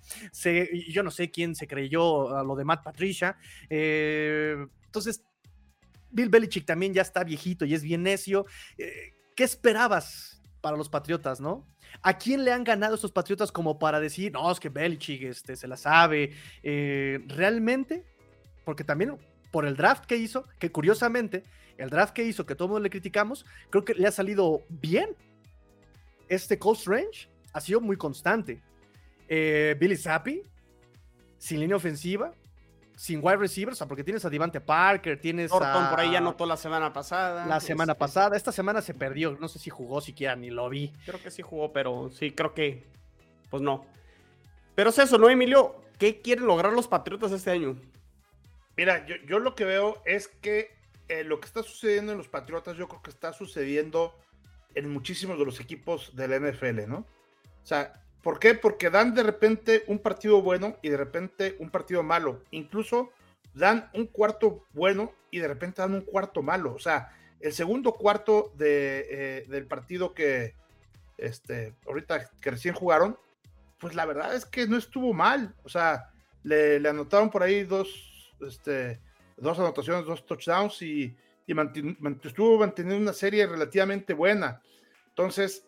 Yo no sé quién se creyó a lo de Matt Patricia. Eh, entonces, Bill Belichick también ya está viejito y es bien necio. Eh, ¿Qué esperabas para los Patriotas, no? ¿A quién le han ganado estos Patriotas como para decir, no, es que Belichick este, se la sabe? Eh, ¿Realmente? Porque también por el draft que hizo, que curiosamente, el draft que hizo, que todo el mundo le criticamos, creo que le ha salido bien. Este Coast Range ha sido muy constante. Eh, Billy Zappi, sin línea ofensiva, sin wide receivers, o sea, porque tienes a Devante Parker, tienes Thornton a... por ahí ya anotó la semana pasada. La semana este, pasada, esta semana se perdió, no sé si jugó siquiera, ni lo vi. Creo que sí jugó, pero sí, creo que. Pues no. Pero es eso, ¿no, Emilio? ¿Qué quieren lograr los Patriotas este año? Mira, yo, yo lo que veo es que eh, lo que está sucediendo en los Patriotas, yo creo que está sucediendo en muchísimos de los equipos del NFL, ¿no? O sea, ¿por qué? Porque dan de repente un partido bueno y de repente un partido malo. Incluso dan un cuarto bueno y de repente dan un cuarto malo. O sea, el segundo cuarto eh, del partido que este, ahorita recién jugaron, pues la verdad es que no estuvo mal. O sea, le, anotaron por ahí dos, este, dos anotaciones, dos touchdowns y, y mantin- mant- estuvo manteniendo una serie relativamente buena. Entonces,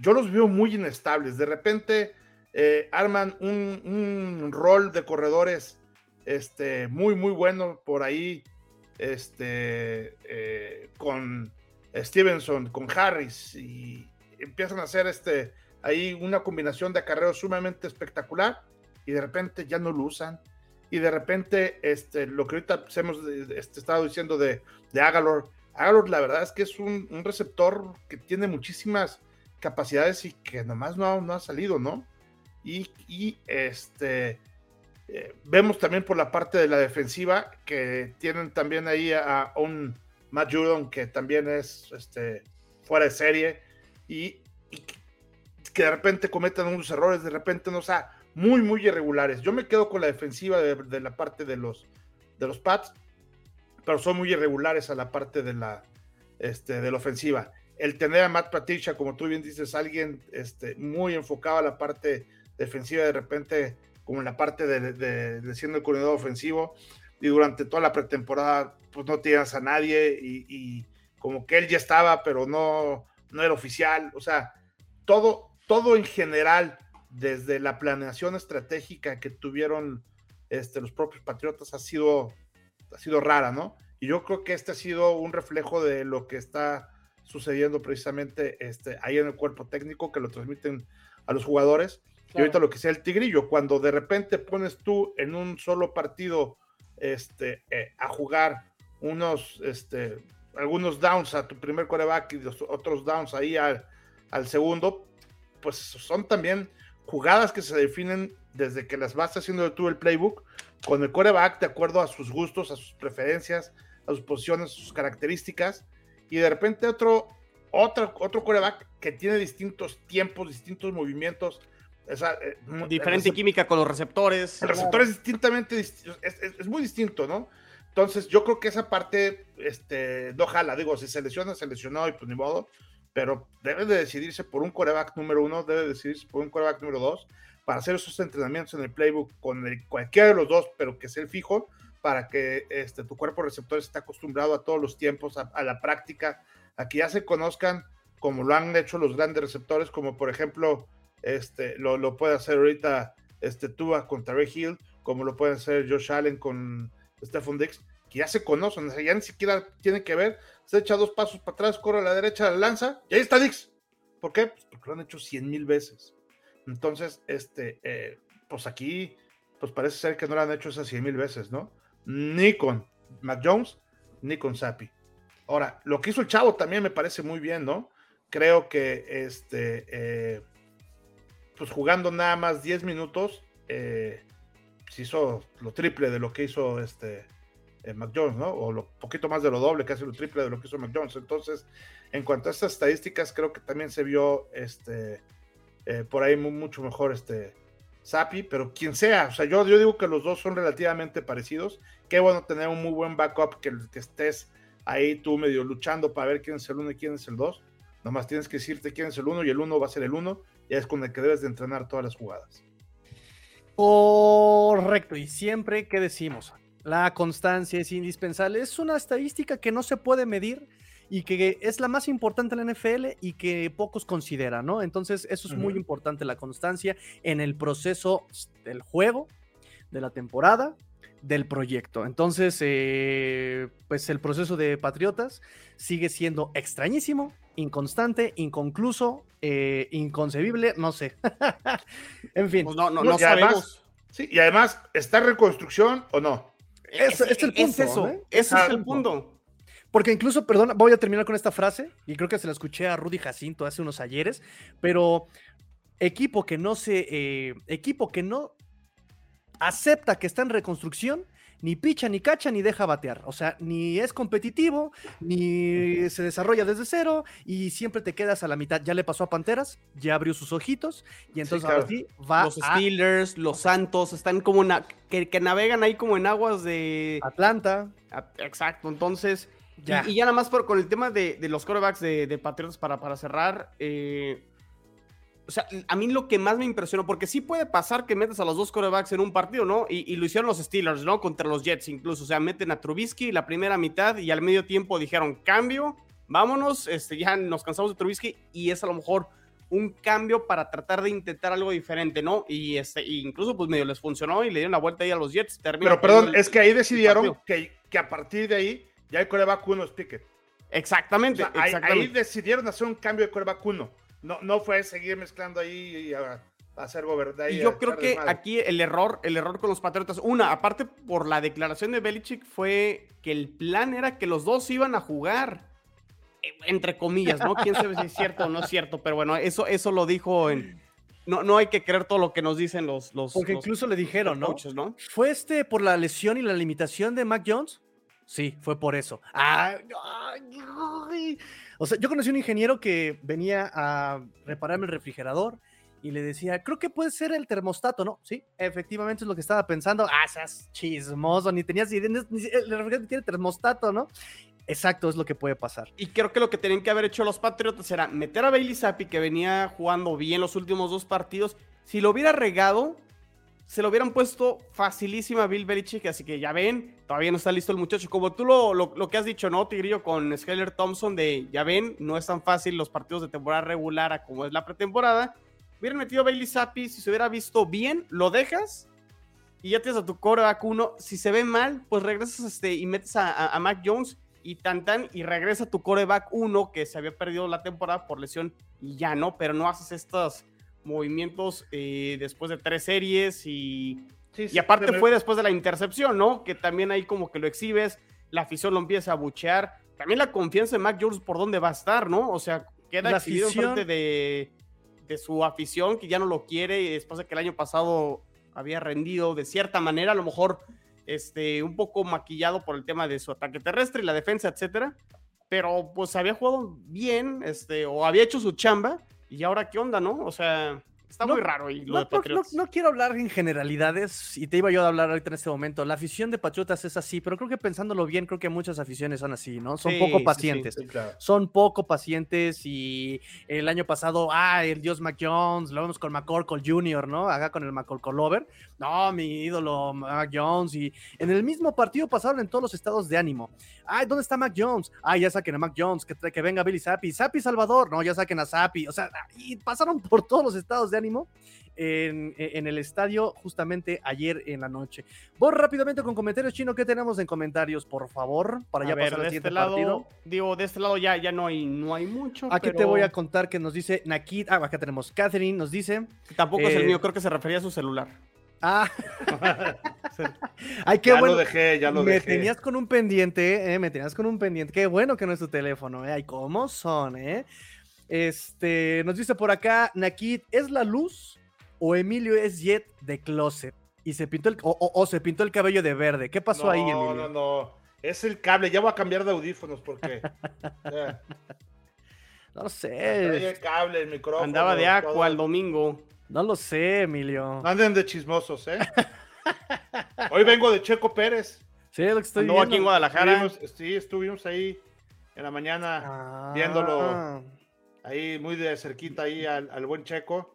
yo los veo muy inestables. De repente eh, arman un, un rol de corredores este, muy, muy bueno por ahí este, eh, con Stevenson, con Harris y empiezan a hacer este, ahí una combinación de acarreos sumamente espectacular y de repente ya no lo usan. Y de repente, este, lo que ahorita hemos este, estado diciendo de, de Agalor, Agalor la verdad es que es un, un receptor que tiene muchísimas capacidades y que nomás no, no ha salido, ¿no? Y, este, eh, vemos también por la parte de la defensiva que tienen también ahí a, un Matt Judon que también es este, fuera de serie y y que de repente cometan unos errores, de repente no, o sea, muy, muy irregulares. Yo me quedo con la defensiva de, la parte de los, de los Pats, pero son muy irregulares a la parte de la, este, de la ofensiva. El tener a Matt Patricia, como tú bien dices, alguien este, muy enfocado a la parte defensiva, de repente, como en la parte de, siendo el coordinador ofensivo, y durante toda la pretemporada, pues no tienes a nadie, y, y como que él ya estaba, pero no, no era oficial. O sea, todo, todo en general, desde la planeación estratégica que tuvieron este, los propios Patriotas, ha sido, ha sido rara, ¿no? Y yo creo que este ha sido un reflejo de lo que está sucediendo precisamente este, ahí en el cuerpo técnico, que lo transmiten a los jugadores. Y ahorita lo que sea el tigrillo, cuando de repente pones tú en un solo partido este, eh, a jugar unos, este, algunos downs a tu primer coreback y los otros downs ahí al, al segundo, pues son también jugadas que se definen desde que las vas haciendo tú el playbook con el coreback de acuerdo a sus gustos, a sus preferencias, a sus posiciones, a sus características, y de repente otro, otro, otro coreback que tiene distintos tiempos, distintos movimientos. Esa, eh, Diferente química con los receptores. El receptor es distintamente, es, es, muy distinto, ¿no? Entonces, yo creo que esa parte, este, no jala, digo, si se lesiona, se lesionó y pues ni modo, pero debe de decidirse por un coreback número uno, debe de decidirse por un coreback número dos, para hacer esos entrenamientos en el playbook con el, cualquiera de los dos, pero que sea el fijo, para que este, tu cuerpo receptor esté acostumbrado a todos los tiempos, a, la práctica, a que ya se conozcan como lo han hecho los grandes receptores, como por ejemplo, este, lo, lo puede hacer ahorita este, Tua con Ray Hill, como lo puede hacer Josh Allen con Stephon Dix, que ya se conocen, ya ni siquiera tiene que ver, se echa dos pasos para atrás, corre a la derecha, la lanza, y ahí está Dix. ¿Por qué? Pues porque lo han hecho cien mil veces. Entonces, este, eh, pues aquí, pues parece ser que no lo han hecho esas cien mil veces, ¿no? Ni con Mac Jones, ni con Sapi. Ahora, lo que hizo el chavo también me parece muy bien, ¿no? Creo que, este, eh, pues jugando nada más 10 minutos, eh, se hizo lo triple de lo que hizo este eh, Mac Jones, ¿no? O lo poquito más de lo doble, casi lo triple de lo que hizo Mac Jones. Entonces, en cuanto a estas estadísticas, creo que también se vio este eh, por ahí mucho mejor este Sapi, pero quien sea, o sea, yo, yo digo que los dos son relativamente parecidos. Qué bueno tener un muy buen backup que, que estés ahí tú medio luchando para ver quién es el uno y quién es el dos. Nomás tienes que decirte quién es el uno y el uno va a ser el uno, y es con el que debes de entrenar todas las jugadas. Correcto, y siempre que decimos, la constancia es indispensable. Es una estadística que no se puede medir y que es la más importante en la NFL y que pocos consideran, ¿no? Entonces, eso es muy importante, la constancia en el proceso del juego, de la temporada, del proyecto. Entonces, eh, pues el proceso de Patriotas sigue siendo extrañísimo, inconstante, inconcluso, eh, inconcebible, no sé. en fin. Pues no, no, no sabemos. sí, y además, ¿está en reconstrucción o no? Es, es, el punto. eso, ¿eh? ese es el punto. Porque incluso, perdón, voy a terminar con esta frase, y creo que se la escuché a Rudy Jacinto hace unos ayeres, pero equipo que no se, eh, equipo que no acepta que está en reconstrucción, ni picha, ni cacha, ni deja batear. O sea, ni es competitivo, ni se desarrolla desde cero y siempre te quedas a la mitad. Ya le pasó a Panteras, ya abrió sus ojitos y entonces ahora sí va Los Steelers, los Santos, están como que, que, navegan ahí como en aguas de... Atlanta. Exacto, entonces... Ya. Y, ya nada más por, con el tema de, los corebacks de, de Patriotas para, para cerrar, eh, o sea, a mí lo que más me impresionó, porque sí puede pasar que metas a los dos corebacks en un partido, ¿no? Y, lo hicieron los Steelers, ¿no? Contra los Jets incluso. O sea, meten a Trubisky la primera mitad y al medio tiempo dijeron, cambio, vámonos, este, ya nos cansamos de Trubisky y es a lo mejor un cambio para tratar de intentar algo diferente, ¿no? Y este, incluso pues medio les funcionó y le dieron la vuelta ahí a los Jets. Pero perdón, es que ahí decidieron que, que, a partir de ahí ya el coreback uno es Pickett. Exactamente, exactamente. Ahí, decidieron hacer un cambio de coreback uno. No, no fue seguir mezclando ahí y a, hacer gobernador. Y yo creo que aquí el error, el error con los Patriotas, una, aparte por la declaración de Belichick, fue que el plan era que los dos iban a jugar. Eh, entre comillas, ¿no? Quién sabe si es cierto o no es cierto, pero bueno, eso, eso lo dijo en. No, no hay que creer todo lo que nos dicen los. los Porque incluso le dijeron, ¿no? ¿no? ¿Fue este por la lesión y la limitación de Mac Jones? Sí, fue por eso. O sea, yo conocí un ingeniero que venía a repararme el refrigerador y le decía, creo que puede ser el termostato, ¿no? Sí, efectivamente es lo que estaba pensando. Ah, seas chismoso, ni tenías idea, el refrigerador tiene termostato, ¿no? Exacto, es lo que puede pasar. Y creo que lo que tenían que haber hecho los Patriotas era meter a Bailey Zappi, que venía jugando bien los últimos dos partidos. Si lo hubiera regado, se lo hubieran puesto facilísima a Bill Belichick, así que ya ven, todavía no está listo el muchacho. Como tú lo, lo, que has dicho, ¿no, Tigrillo? Con Skyler Thompson, de ya ven, no es tan fácil los partidos de temporada regular a como es la pretemporada. Hubieran metido a Bailey Zappi, si se hubiera visto bien, lo dejas y ya tienes a tu coreback uno. Si se ve mal, pues regresas este, y metes a, Mac Jones y tan tan y regresa a tu coreback uno que se había perdido la temporada por lesión y ya no, pero no haces estas movimientos eh, después de tres series y, y aparte fue después de la intercepción, ¿no? Que también ahí como que lo exhibes, la afición lo empieza a buchear. También la confianza en Mac Jones por dónde va a estar, ¿no? O sea, queda la exhibido afición... frente de, de su afición que ya no lo quiere y después de que el año pasado había rendido de cierta manera, a lo mejor este, un poco maquillado por el tema de su ataque terrestre y la defensa, etcétera. Pero pues había jugado bien, este, o había hecho su chamba ¿Y ahora qué onda, no? O sea, está muy raro y lo no, de No, quiero hablar en generalidades y te iba yo a hablar ahorita en este momento. La afición de Patriotas es así, pero creo que pensándolo bien, creo que muchas aficiones son así, ¿no? Son poco pacientes. Son poco pacientes y el año pasado, ah, el dios Mac Jones, lo vemos con McCorkle Jr., ¿no? Acá con el McCorkle Lover. No, mi ídolo Mac Jones. Y en el mismo partido pasaron en todos los estados de ánimo. Ay, ¿dónde está Mac Jones? Ay, ya saquen a Mac Jones, que, que venga Billy Zappi. Zappi Salvador, no, ya saquen a Zappi. O sea, y pasaron por todos los estados de ánimo en, en, el estadio justamente ayer en la noche. Voy rápidamente con comentarios, Chino. ¿Qué tenemos en comentarios, por favor? Para ya pasar al siguiente este lado, partido. Digo, de este lado ya, ya no, hay, no hay mucho. Aquí te voy a contar que nos dice Nakid. Ah, acá tenemos Catherine, nos dice. Tampoco es el eh, mío, creo que se refería a su celular. Ah. Ay, qué ya bueno. lo dejé, ya lo me dejé. Me tenías con un pendiente, eh, me tenías con un pendiente. Qué bueno que no es tu teléfono, eh. Ay, cómo son, eh. Este, nos dice por acá, Nakid, ¿es la luz o Emilio es Jet de Closet? Y se pintó el, o, se pintó el cabello de verde. ¿Qué pasó ahí, Emilio? No, no, no. Es el cable. Ya voy a cambiar de audífonos porque. No sé. El cable, el micrófono. Andaba de agua el domingo. No lo sé, Emilio. Anden de chismosos, ¿eh? Hoy vengo de Checo Pérez. Sí, lo que estoy viendo. aquí en Guadalajara. sí, estuvimos ahí en la mañana ah. viéndolo ahí muy de cerquita ahí al, buen Checo,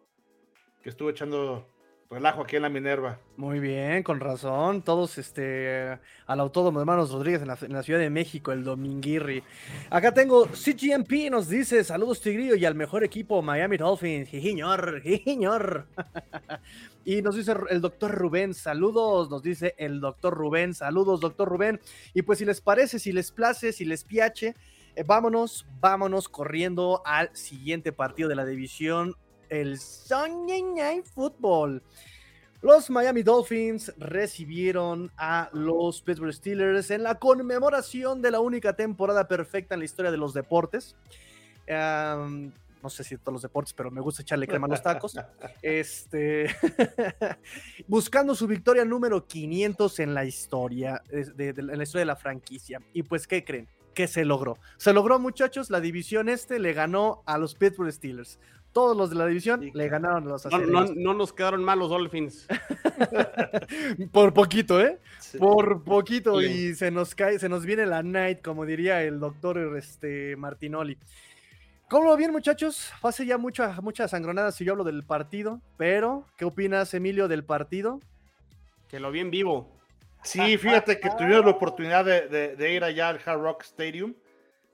que estuvo echando relajo aquí en la Minerva. Muy bien, con razón. Todos este al autódromo de Manos Rodríguez en la, Ciudad de México, el Dominguirri. Acá tengo CGMP, nos dice saludos Tigrillo y al mejor equipo Miami Dolphins. Jijiñor, jijiñor. y nos dice el doctor Rubén, saludos, nos dice el doctor Rubén, saludos doctor Rubén. Y pues si les parece, si les place, si les piache, eh, vámonos, vámonos corriendo al siguiente partido de la división, el Sunday Night Football. Los Miami Dolphins recibieron a los Pittsburgh Steelers en la conmemoración de la única temporada perfecta en la historia de los deportes. no sé si todos los deportes, pero me gusta echarle crema a los tacos. Este, buscando su victoria número 500 en la historia, en la historia de la franquicia. Y pues, ¿qué creen? Que se logró. Se logró, muchachos, la división este le ganó a los Pittsburgh Steelers. Todos los de la división le ganaron a los no, no, nos quedaron mal los Dolphins. Por poquito, ¿eh? Por poquito. Y se nos cae, se nos viene la night, como diría el doctor este, Martinoli. ¿Cómo lo bien, muchachos? Hace ya muchas muchas sangronadas si yo hablo del partido, pero ¿qué opinas, Emilio, del partido? Que lo vi en vivo. Sí, fíjate que tuvimos la oportunidad de, ir allá al Hard Rock Stadium.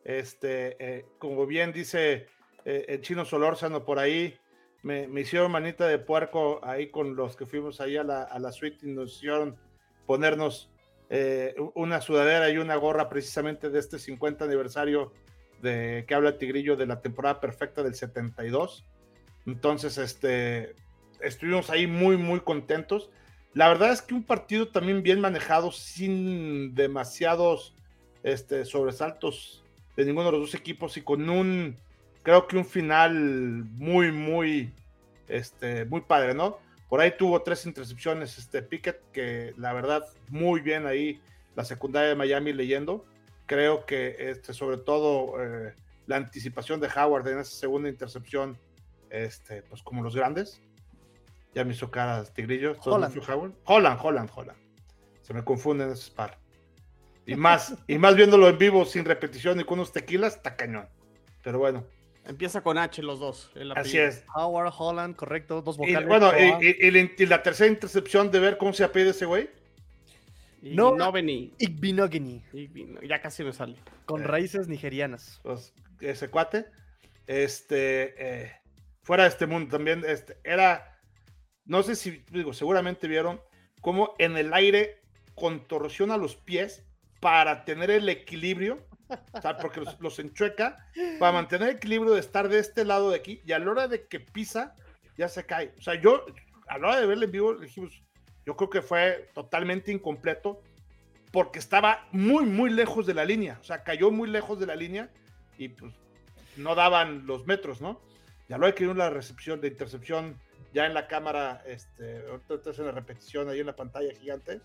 Este, eh, como bien dice eh, el chino Solórzano por ahí, me, hicieron manita de puerco ahí con los que fuimos ahí a la, a la suite y nos hicieron ponernos eh, una sudadera y una gorra precisamente de este 50 aniversario de que habla Tigrillo de la temporada perfecta del 72. Entonces, este, estuvimos ahí muy, muy contentos. La verdad es que un partido también bien manejado, sin demasiados este, sobresaltos de ninguno de los dos equipos y con un, creo que un final muy, muy, este, muy padre, ¿no? Por ahí tuvo tres intercepciones, este Pickett, que la verdad, muy bien ahí la secundaria de Miami leyendo. Creo que este, sobre todo eh, la anticipación de Howard en esa segunda intercepción, este, pues como los grandes. Ya me hizo caras tigrillos. Holland. Holland, Holland, Holland. Se me confunden esos par. Y más, y más viéndolo en vivo sin repetición y con unos tequilas, está cañón. Pero bueno, Empieza con H los dos. el así es. Howard, Holland, correcto, dos Y, vocales. bueno, y, y- y la, y la tercera intercepción de ver cómo se apellida ese güey. No. no vení. Igbinogany, Ya casi me sale. con raíces nigerianas. pues, ese cuate. Este, eh, fuera de este mundo también, este, era, no sé si, digo, seguramente vieron cómo en el aire contorsiona los pies para tener el equilibrio, o sea, porque los, los enchueca, para mantener el equilibrio de estar de este lado de aquí, y a la hora de que pisa, ya se cae. O sea, yo, a la hora de verle en vivo, dijimos, yo creo que fue totalmente incompleto, porque estaba muy, muy lejos de la línea, o sea, cayó muy lejos de la línea, y pues no daban los metros, ¿no? Ya lo hay que la recepción de intercepción ya en la cámara, este, ahorita estás en la repetición ahí en la pantalla gigante.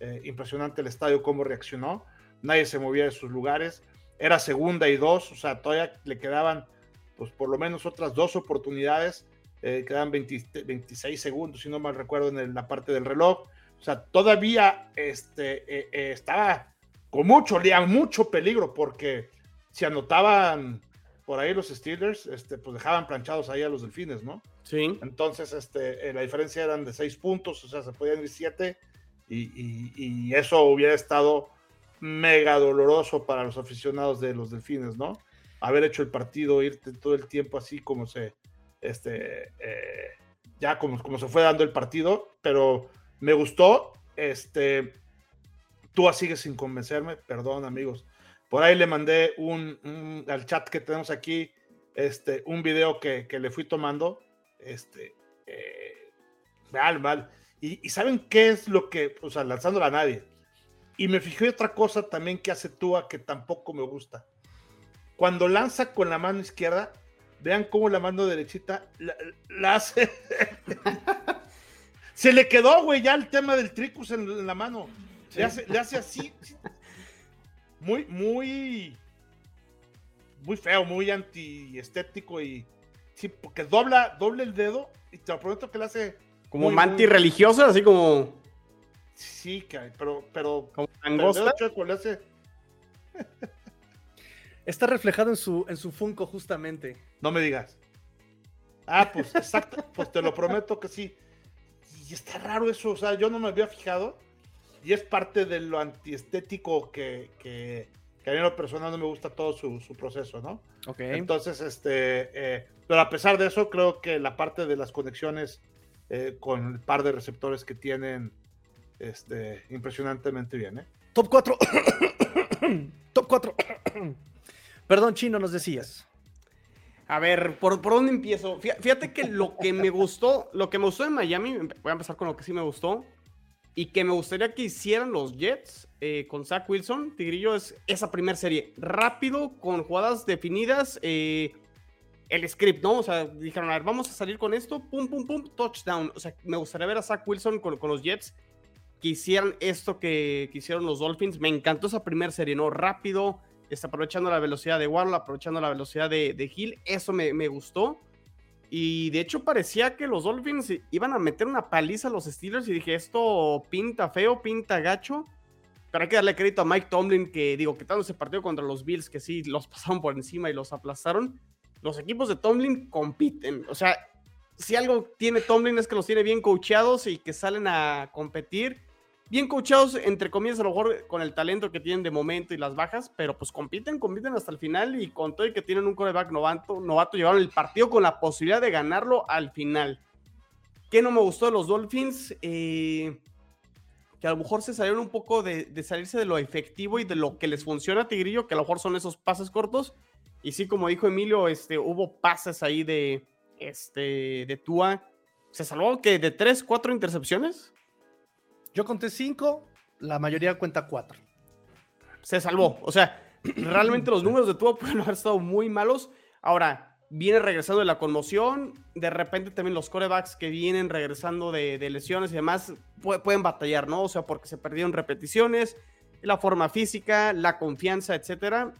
Eh, impresionante el estadio, cómo reaccionó. Nadie se movía de sus lugares. Era segunda y dos, o sea, todavía le quedaban, pues por lo menos otras dos oportunidades. Eh, quedan 20 26 segundos, si no mal recuerdo, en el- la parte del reloj. O sea, todavía este, eh, eh, estaba con mucho, mucho peligro, porque si anotaban por ahí los Steelers, este, pues dejaban planchados ahí a los delfines, ¿no? Sí. Entonces, este, eh, la diferencia eran de seis puntos, o sea, se podían ir siete, y, y- y eso hubiera estado mega doloroso para los aficionados de los delfines, ¿no? Haber hecho el partido, irte todo el tiempo así como se, este, eh, ya como, como se fue dando el partido, pero me gustó, este, tú sigues sin convencerme, perdón amigos. Por ahí le mandé un, un- al chat que tenemos aquí, este, un video que, que le fui tomando, este, eh, mal, mal. Y, y ¿saben qué es lo que, o sea, lanzándola a nadie? Y me fijé otra cosa también que hace Tua que tampoco me gusta. Cuando lanza con la mano izquierda, vean cómo la mano derechita la, la hace. Se le quedó, güey, ya el tema del tricus en, en la mano. Le, hace, le hace así. Muy, muy. Muy feo, muy antiestético y. Sí, porque dobla, dobla el dedo y te lo prometo que le hace. Como Muy, manti muy- religiosa, así como, Sí, caray, pero. pero como pero el dedo angosta. chueco le hace. Está reflejado en su, en su Funko, justamente. No me digas. Ah, pues exacto, pues te lo prometo que sí. Y está raro eso, o sea, yo no me había fijado. Y es parte de lo antiestético que, que, que a mí en lo personal no me gusta todo su, su proceso, ¿no? Ok. Entonces, este, eh, pero a pesar de eso, creo que la parte de las conexiones eh, con el par de receptores que tienen, este, impresionantemente bien, ¿eh? Top 4. Top 4. Perdón, Chino, nos decías. A ver, ¿por, ¿por dónde empiezo? Fí- Fíjate que lo que me gustó, lo que me gustó de Miami, voy a empezar con lo que sí me gustó, y que me gustaría que hicieran los Jets eh, con Zach Wilson, Tigrillo, es esa primera serie. Rápido, con jugadas definidas, eh, el script, ¿no? O sea, dijeron, a ver, vamos a salir con esto, pum, pum, pum, touchdown. O sea, me gustaría ver a Zach Wilson con, los Jets que hicieran esto que, que hicieron los Dolphins. Me encantó esa primera serie, ¿no? Rápido, está aprovechando la velocidad de Waddle, aprovechando la velocidad de, de Hill. Eso me gustó. Y de hecho parecía que los Dolphins iban a meter una paliza a los Steelers y dije, esto pinta feo, pinta gacho. Pero hay que darle crédito a Mike Tomlin que, digo, quitando ese partido contra los Bills, que sí, los pasaron por encima y los aplastaron. Los equipos de Tomlin compiten. O sea, si algo tiene Tomlin es que los tiene bien coacheados y que salen a competir. Bien coacheados, entre comillas, a lo mejor con el talento que tienen de momento y las bajas, pero pues compiten, compiten hasta el final y con todo y que tienen un coreback novato, novato llevaron el partido con la posibilidad de ganarlo al final. ¿Qué no me gustó de los Dolphins? Eh, que a lo mejor se salieron un poco de, de salirse de lo efectivo y de lo que les funciona a Tigrillo, que a lo mejor son esos pases cortos. Y sí, como dijo Emilio, este, hubo pases ahí de, este, de Tua. Se salvó que de 3, 4 intercepciones. Yo conté 5, la mayoría cuenta 4. Se salvó. O sea, realmente los números de Tua pueden haber estado muy malos. Ahora, viene regresando de la conmoción. De repente también los corebacks que vienen regresando de, de lesiones y demás pu- pueden batallar, ¿no? O sea, porque se perdieron repeticiones. la forma física, la confianza, etcétera.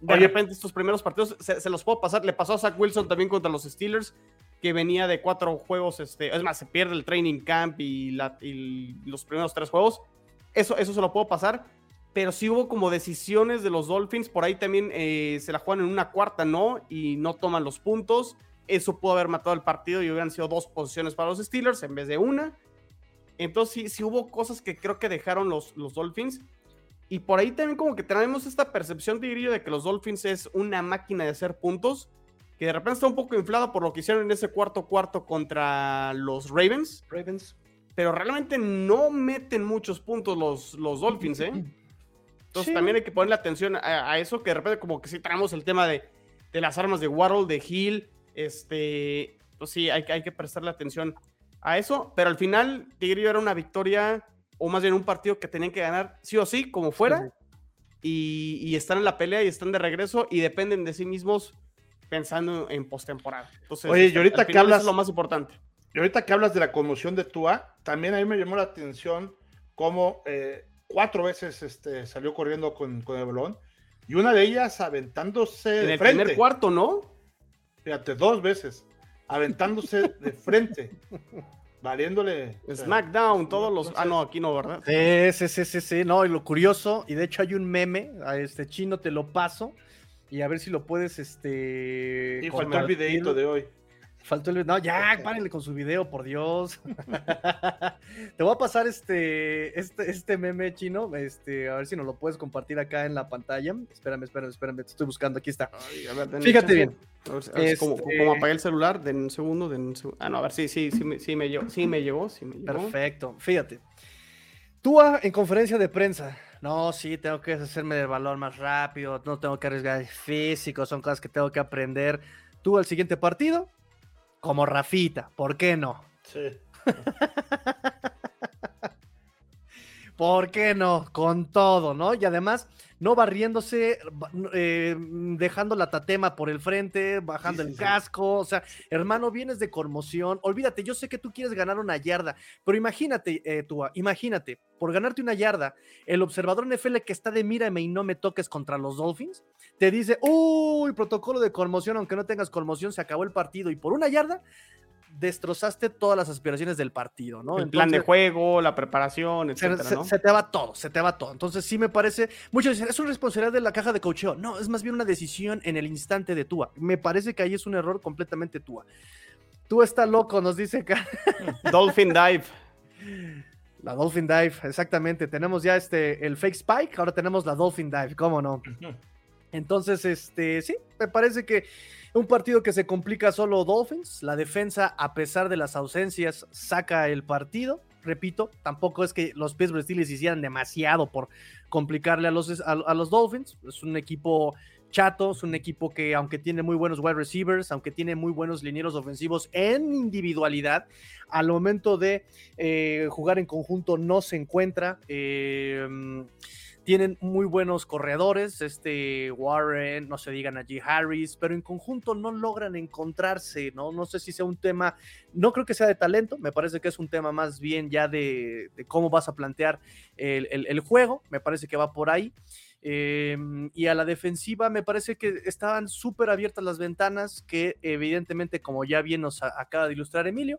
De repente estos primeros partidos se, los puedo pasar. Le pasó a Zach Wilson también contra los Steelers, que venía de cuatro juegos, este, es más, se pierde el training camp y, los primeros tres juegos. Eso, eso se lo puedo pasar. Pero sí hubo como decisiones de los Dolphins. Por ahí también eh, se la juegan en una cuarta, ¿no? Y no toman los puntos. Eso pudo haber matado el partido y hubieran sido dos posiciones para los Steelers en vez de una. Entonces sí, sí hubo cosas que creo que dejaron los, los Dolphins. Y por ahí también como que tenemos esta percepción, de que los Dolphins es una máquina de hacer puntos, que de repente está un poco inflada por lo que hicieron en ese cuarto cuarto contra los Ravens. Ravens. Pero realmente no meten muchos puntos los, los Dolphins, ¿eh? Entonces también hay que ponerle atención a, eso, que de repente como que sí traemos el tema de, de las armas de Waddle, de Hill, este, pues sí, hay, hay que prestarle atención a eso, pero al final Tigrillo era una victoria, o más bien un partido que tenían que ganar sí o sí, como fuera, y, están en la pelea y están de regreso y dependen de sí mismos pensando en postemporada. Entonces, Oye, y este, ahorita que hablas... Es lo más importante. Y ahorita que hablas de la conmoción de Tua, también a mí me llamó la atención cómo eh, cuatro veces este, salió corriendo con, con, el balón y una de ellas aventándose en el primer cuarto, ¿no? Fíjate, dos veces aventándose de frente, valiéndole. SmackDown, todos los. Ah, no, aquí no, ¿verdad? Sí, sí, sí, sí, No, y lo curioso, y de hecho hay un meme, a este chino te lo paso, y a ver si lo puedes, este. Y faltó el videito de hoy. Faltó el. No, ya, párenle con su video, por Dios. Te voy a pasar este, este, este meme chino. Este, a ver si nos lo puedes compartir acá en la pantalla. Espérame, espérame, espérame. Te estoy buscando. Aquí está. Fíjate bien. como, como, apagué el celular, de un segundo, un segundo. Ah, no, a ver, sí, sí, sí, me, sí me llegó. Sí me llegó, sí me llegó. Perfecto. Fíjate. Tú en conferencia de prensa. No, sí, tengo que hacerme del valor más rápido. No tengo que arriesgar físico. Son cosas que tengo que aprender. Tú al siguiente partido como Rafita, ¿por qué no? Sí. ¿Por qué no? Con todo, ¿no? Y además, no barriéndose, eh, dejando la tatema por el frente, bajando el casco. O sea, hermano, vienes de conmoción. Olvídate, yo sé que tú quieres ganar una yarda, pero imagínate, eh, imagínate, por ganarte una yarda, el observador NFL que está de mírame y no me toques contra los Dolphins, te dice, uy, protocolo de conmoción, aunque no tengas conmoción, se acabó el partido y por una yarda destrozaste todas las aspiraciones del partido, ¿no? El plan de juego, la preparación, etcétera, se, ¿no? se, te va todo, se te va todo. Entonces sí me parece, muchos dicen, es una responsabilidad de la caja de cocheo. No, es más bien una decisión en el instante de Tua. Me parece que ahí es un error completamente Tua. Tú está loco, nos dice acá. Dolphin Dive. La Dolphin Dive, exactamente. Tenemos ya este, el fake spike, ahora tenemos la Dolphin Dive, ¿cómo no? Entonces, este, sí, me parece que un partido que se complica solo Dolphins. La defensa, a pesar de las ausencias, saca el partido. Repito, tampoco es que los Pittsburgh Steelers hicieran demasiado por complicarle a los, a, los Dolphins. Es un equipo chato, es un equipo que aunque tiene muy buenos wide receivers, aunque tiene muy buenos linieros ofensivos en individualidad, al momento de eh, jugar en conjunto no se encuentra. Eh, tienen muy buenos corredores, este Warren, no se digan allí Harris, pero en conjunto no logran encontrarse, ¿no? No sé si sea un tema, no creo que sea de talento, me parece que es un tema más bien ya de, cómo vas a plantear el, juego, me parece que va por ahí. Em, y a la defensiva me parece que estaban súper abiertas las ventanas, que evidentemente, como ya bien nos acaba de ilustrar Emilio,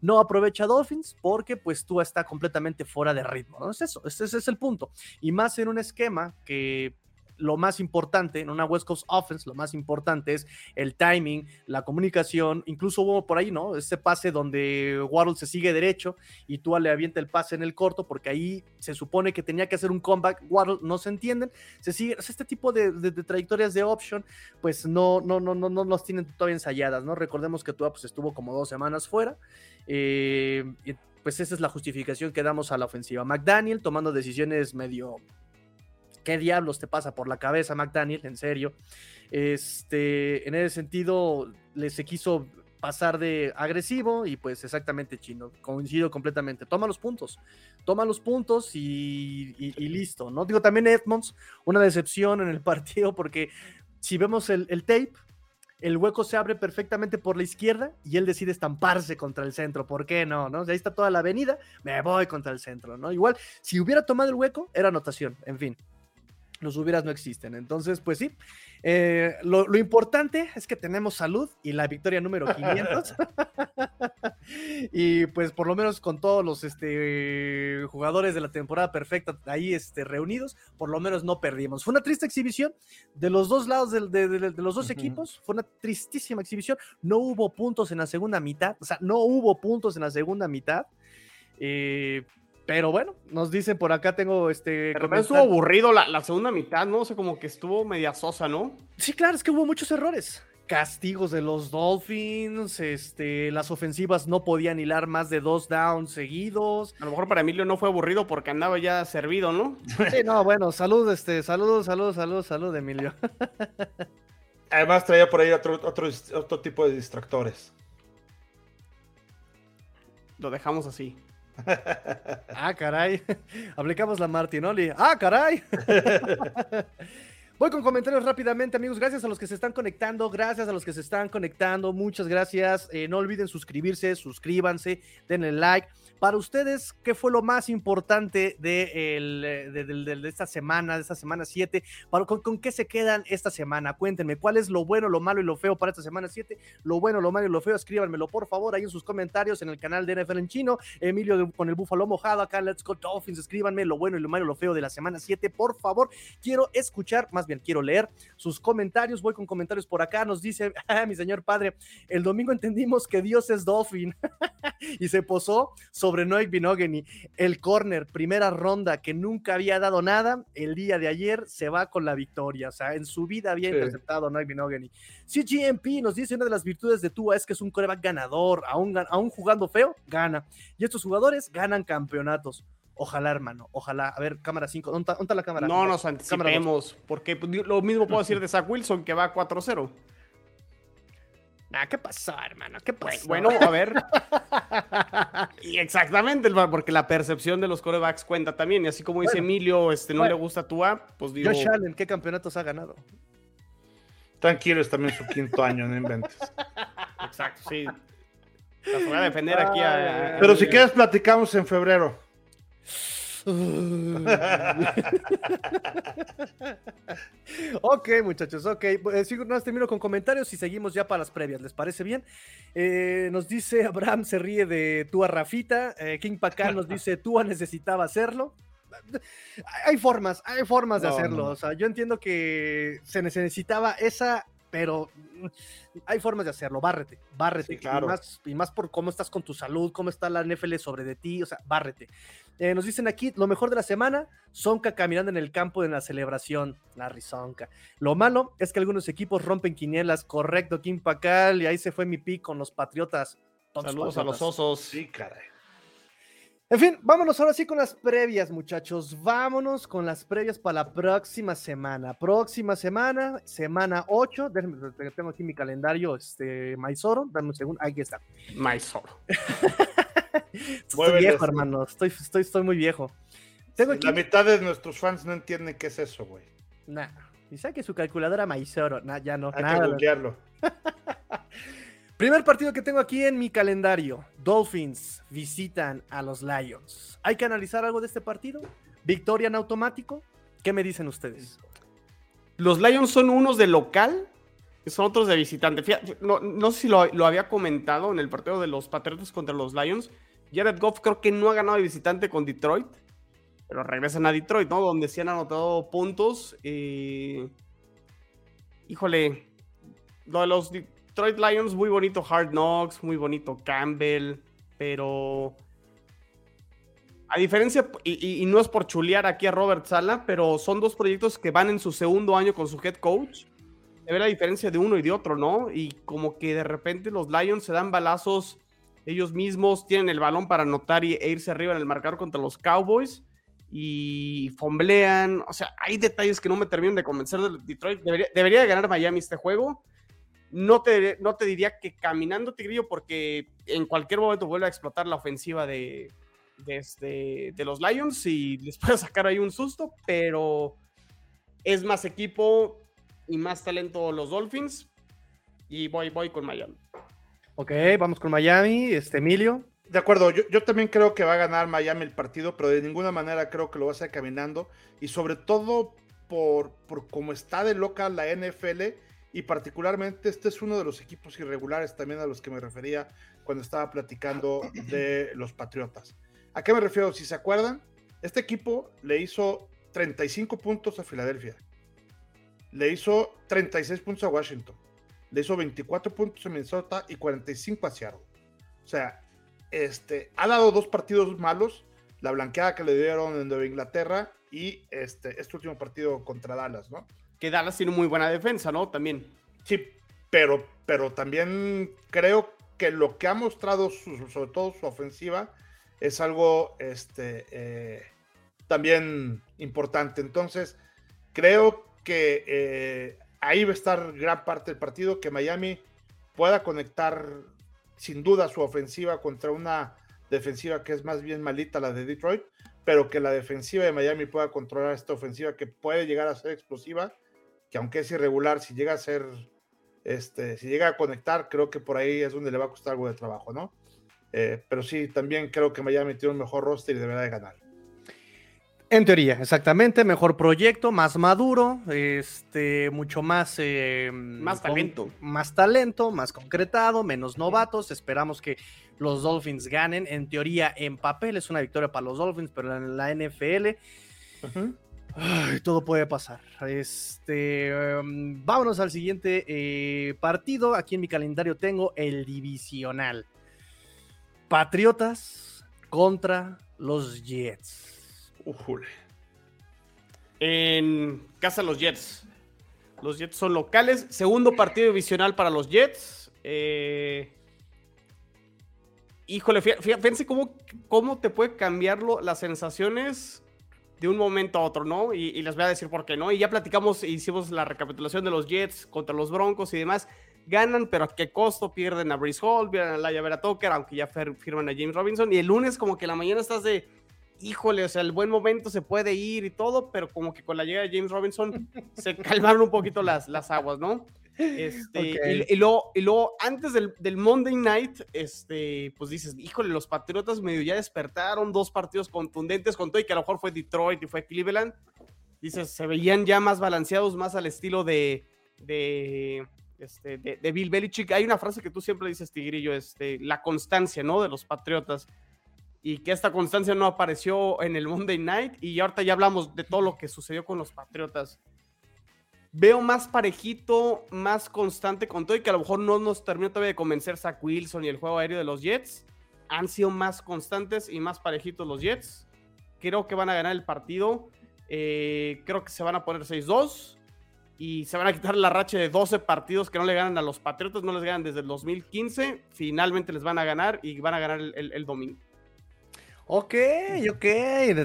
no aprovecha Dolphins porque pues tú está completamente fuera de ritmo, ¿no? Es eso, ese, es el punto. Y más en un esquema que lo más importante en una West Coast offense, lo más importante es el timing, la comunicación, incluso hubo por ahí, ¿no? Ese pase donde Waddle se sigue derecho y tú le avienta el pase en el corto porque ahí se supone que tenía que hacer un comeback, Waddle no se entienden, se sigue, este tipo de, trayectorias de option, pues no, no, no, no, no los tienen todavía ensayadas, ¿no? Recordemos que tú pues, estuvo como dos semanas fuera eh, pues esa es la justificación que damos a la ofensiva. McDaniel tomando decisiones medio... ¿Qué diablos te pasa por la cabeza, McDaniel? En serio. Este, en ese sentido, les se quiso pasar de agresivo y pues exactamente chino, coincido completamente. Toma los puntos, toma los puntos y, listo, ¿no? Digo, también Edmonds, una decepción en el partido porque si vemos el, el tape, el hueco se abre perfectamente por la izquierda y él decide estamparse contra el centro. ¿Por qué no? ¿no? ahí está toda la avenida, me voy contra el centro, ¿no? Igual, si hubiera tomado el hueco, era anotación, en fin. Los hubieras no existen. Entonces, pues sí, eh, lo, importante es que tenemos salud y la victoria número 500. y pues por lo menos con todos los este, jugadores de la temporada perfecta ahí este, reunidos, por lo menos no perdimos. Fue una triste exhibición de los dos lados de, los dos equipos. Fue una tristísima exhibición. No hubo puntos en la segunda mitad. O sea, no hubo puntos en la segunda mitad. Eh, pero bueno, nos dicen por acá, tengo este. Pero estuvo aburrido la, segunda mitad, ¿no? O sea, como que estuvo media sosa, ¿no? Sí, claro, es que hubo muchos errores. Castigos de los Dolphins, este, las ofensivas no podían hilar más de dos downs seguidos. A lo mejor para Emilio no fue aburrido porque andaba ya servido, ¿no? Sí, no, bueno, salud, este, salud, salud, salud, salud, Emilio. Además traía por ahí otro, otro, otro tipo de distractores. Lo dejamos así. Ah, caray. Aplicamos la Martinoli. Ah, caray. Voy con comentarios rápidamente, amigos. Gracias a los que se están conectando. Gracias a los que se están conectando. Muchas gracias. Eh, no olviden suscribirse, suscríbanse, denle like. Para ustedes, ¿qué fue lo más importante de, eh, esta semana, de esta semana 7? Con, con, qué se quedan esta semana? Cuéntenme, ¿cuál es lo bueno, lo malo y lo feo para esta semana 7? Lo bueno, lo malo y lo feo, escríbanmelo por favor ahí en sus comentarios en el canal de NFL en chino. Emilio con el búfalo mojado acá, Let's Go Dolphins. Escríbanme lo bueno y lo malo y lo feo de la semana 7, por favor. Quiero escuchar, más bien quiero leer sus comentarios. Voy con comentarios por acá. Nos dice, ah, mi señor padre, el domingo entendimos que Dios es Dolphin y se posó sobre sobre Noé Binogany, el corner, primera ronda que nunca había dado nada, el día de ayer se va con la victoria. O sea, en su vida había interceptado a Noé Binogany. CGMP nos dice una de las virtudes de Tua es que es un coreback ganador, aún, aún jugando feo, gana. Y estos jugadores ganan campeonatos. Ojalá, hermano, ojalá. A ver, cámara 5, ¿dónde, está la cámara? No nos anticipemos, porque lo mismo puedo decir de Zach Wilson, que va 4-0. Ah, ¿qué pasó, hermano? ¿Qué pasó? Bueno, a ver. y exactamente, porque la percepción de los corebacks cuenta también. Y así como dice Emilio, este, no le gusta tu app, pues digo. Josh Allen, ¿qué campeonatos ha ganado? Tranquilo, es también su quinto año, no inventes. Exacto, sí. Voy a defender aquí a. Pero si quieres, platicamos en febrero. ok, muchachos, ok. Eh, sigo, no, termino con comentarios y seguimos ya para las previas. ¿Les parece bien? Eh, nos dice Abraham se ríe de Tua Rafita. Eh, King Pacal nos dice Tua necesitaba hacerlo. Hay formas, hay formas de hacerlo. O sea, yo entiendo que se necesitaba esa pero mm, hay formas de hacerlo, bárrete, bárrete, claro. y, más, por cómo estás con tu salud, cómo está la NFL sobre de ti, o sea, bárrete. Eh, nos dicen aquí, lo mejor de la semana, Sonka caminando en el campo en la celebración, la Sonka. Lo malo es que algunos equipos rompen quinielas, correcto, Kim Pacal, y ahí se fue mi pick con los Patriotas. Saludos a los osos. Sí, caray. En fin, vámonos ahora sí con las previas, muchachos. Vámonos con las previas para la próxima semana. Próxima semana, semana 8. Déjenme, tengo aquí mi calendario, este, Maizoro. Dame un segundo. Aquí está. Maizoro. estoy viejo, hermano. Estoy, estoy, estoy muy viejo. Tengo La mitad de nuestros fans no entienden qué es eso, güey. Nah. Y que su calculadora Maizoro. Nah, ya no. Hay nada. que Primer partido que tengo aquí en mi calendario. Dolphins visitan a los Lions. ¿Hay que analizar algo de este partido? ¿Victoria en automático? ¿Qué me dicen ustedes? Los Lions son unos de local, son otros de visitante. no, sé si lo, había comentado en el partido de los Patriotas contra los Lions. Jared Goff creo que no ha ganado de visitante con Detroit, pero regresan a Detroit, ¿no? Donde sí han anotado puntos. Eh, híjole, lo de los Detroit Lions, muy bonito Hard Knocks, muy bonito Campbell, pero a diferencia, y, no es por chulear aquí a Robert Sala, pero son dos proyectos que van en su segundo año con su head coach. Se ve la diferencia de uno y de otro, ¿no? Y como que de repente los Lions se dan balazos ellos mismos, tienen el balón para anotar e irse arriba en el marcador contra los Cowboys y fomblean. O sea, hay detalles que no me terminan de convencer de Detroit. Debería, debería de ganar Miami este juego. No te, no te diría que caminando Tigrillo, porque en cualquier momento vuelve a explotar la ofensiva de, de, este, de los Lions y les puede sacar ahí un susto, pero es más equipo y más talento los Dolphins. y voy, voy con Miami. Ok, vamos con Miami. Este, Emilio. De acuerdo, yo, yo, también creo que va a ganar Miami el partido, pero de ninguna manera creo que lo va a hacer caminando. Y sobre todo por, por cómo está de loca la NFL y particularmente este es uno de los equipos irregulares también a los que me refería cuando estaba platicando de los Patriotas. ¿A qué me refiero? Si se acuerdan, este equipo le hizo 35 puntos a Filadelfia, le hizo 36 puntos a Washington, le hizo 24 puntos a Minnesota y 45 a Seattle. O sea, este, ha dado dos partidos malos, la blanqueada que le dieron en Nueva Inglaterra y este, este último partido contra Dallas, ¿no? Que Dallas tiene muy buena defensa, ¿no? También. Sí, pero, pero también creo que lo que ha mostrado, sobre todo su ofensiva, es algo este, eh, también importante. Entonces, creo que eh, ahí va a estar gran parte del partido, que Miami pueda conectar sin duda su ofensiva contra una defensiva que es más bien malita la de Detroit, pero que la defensiva de Miami pueda controlar esta ofensiva que puede llegar a ser explosiva, que aunque es irregular, si llega a ser, este, si llega a conectar, creo que por ahí es donde le va a costar algo de trabajo, ¿no? Eh, pero sí, también creo que Miami tiene un mejor roster y deberá de ganar. En teoría, exactamente, mejor proyecto, más maduro, este, mucho más... Eh, más talento. Con, más talento, más concretado, menos novatos. Esperamos que los Dolphins ganen. En teoría, en papel es una victoria para los Dolphins, pero en la NFL... Uh -huh. Todo puede pasar. Este, um, vámonos al siguiente eh, partido. Aquí en mi calendario tengo el divisional. Patriotas contra los Jets. Ujule. En casa los Jets. Los Jets son locales. Segundo partido divisional para los Jets. Eh... Híjole, fíjense cómo, cómo te puede cambiarlo las sensaciones de un momento a otro, ¿no? Y, les voy a decir por qué, ¿no? Y ya platicamos, hicimos la recapitulación de los Jets contra los Broncos y demás. Ganan, pero a qué costo pierden a Brice Hall, pierden a Laia Vera Tucker, aunque ya firman a James Robinson. Y el lunes, como que la mañana estás de, híjole, o sea, el buen momento se puede ir y todo, pero como que con la llegada de James Robinson se calmaron un poquito las, las aguas, ¿no? Este, okay. y, y, luego, y luego antes del, Monday Night, este, pues dices, híjole, los Patriotas medio ya despertaron, dos partidos contundentes con todo y que a lo mejor fue Detroit y fue Cleveland. Dices, se veían ya más balanceados, más al estilo de, de, este, de, de Bill Belichick. Hay una frase que tú siempre dices, Tigrillo, este, la constancia, ¿no? De los Patriotas. Y que esta constancia no apareció en el Monday Night. Y ahorita ya hablamos de todo lo que sucedió con los Patriotas veo más parejito, más constante con todo y que a lo mejor no nos terminó todavía de convencer Zach Wilson y el juego aéreo de los Jets. Han sido más constantes y más parejitos los Jets. Creo que van a ganar el partido. Eh, creo que se van a poner 6-2 y se van a quitar la racha de 12 partidos que no le ganan a los Patriotas, no les ganan desde el 2015. Finalmente les van a ganar y van a ganar el, domingo. Ok, ok,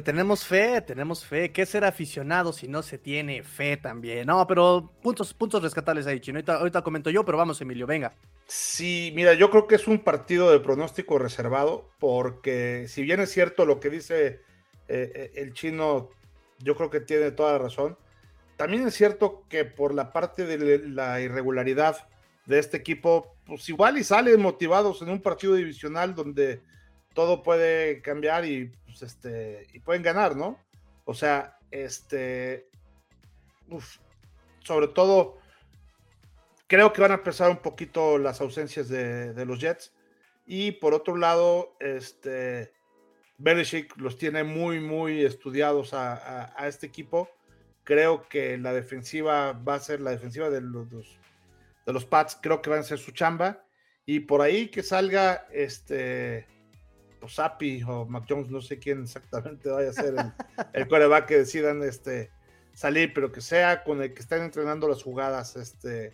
tenemos fe, tenemos fe. ¿Qué ser aficionado si no se tiene fe también? No, pero puntos, puntos rescatables ahí, Chino. Ahorita, comento yo, pero vamos, Emilio, venga. Sí, mira, yo creo que es un partido de pronóstico reservado, porque si bien es cierto lo que dice eh, el chino, yo creo que tiene toda la razón. También es cierto que por la parte de la irregularidad de este equipo, pues igual y salen motivados en un partido divisional donde todo puede cambiar y, pues, este, y pueden ganar, ¿no? O sea, este, sobre todo, creo que van a empezar un poquito las ausencias de, los Jets. Y por otro lado, este, Belichick los tiene muy, muy estudiados a, a, a, este equipo. Creo que la defensiva va a ser la defensiva de los, de los Pats, creo que van a ser su chamba. Y por ahí que salga este o Sapi o Mac Jones, no sé quién exactamente vaya a ser el, el coreback que decidan este, salir, pero que sea con el que estén entrenando las jugadas, este,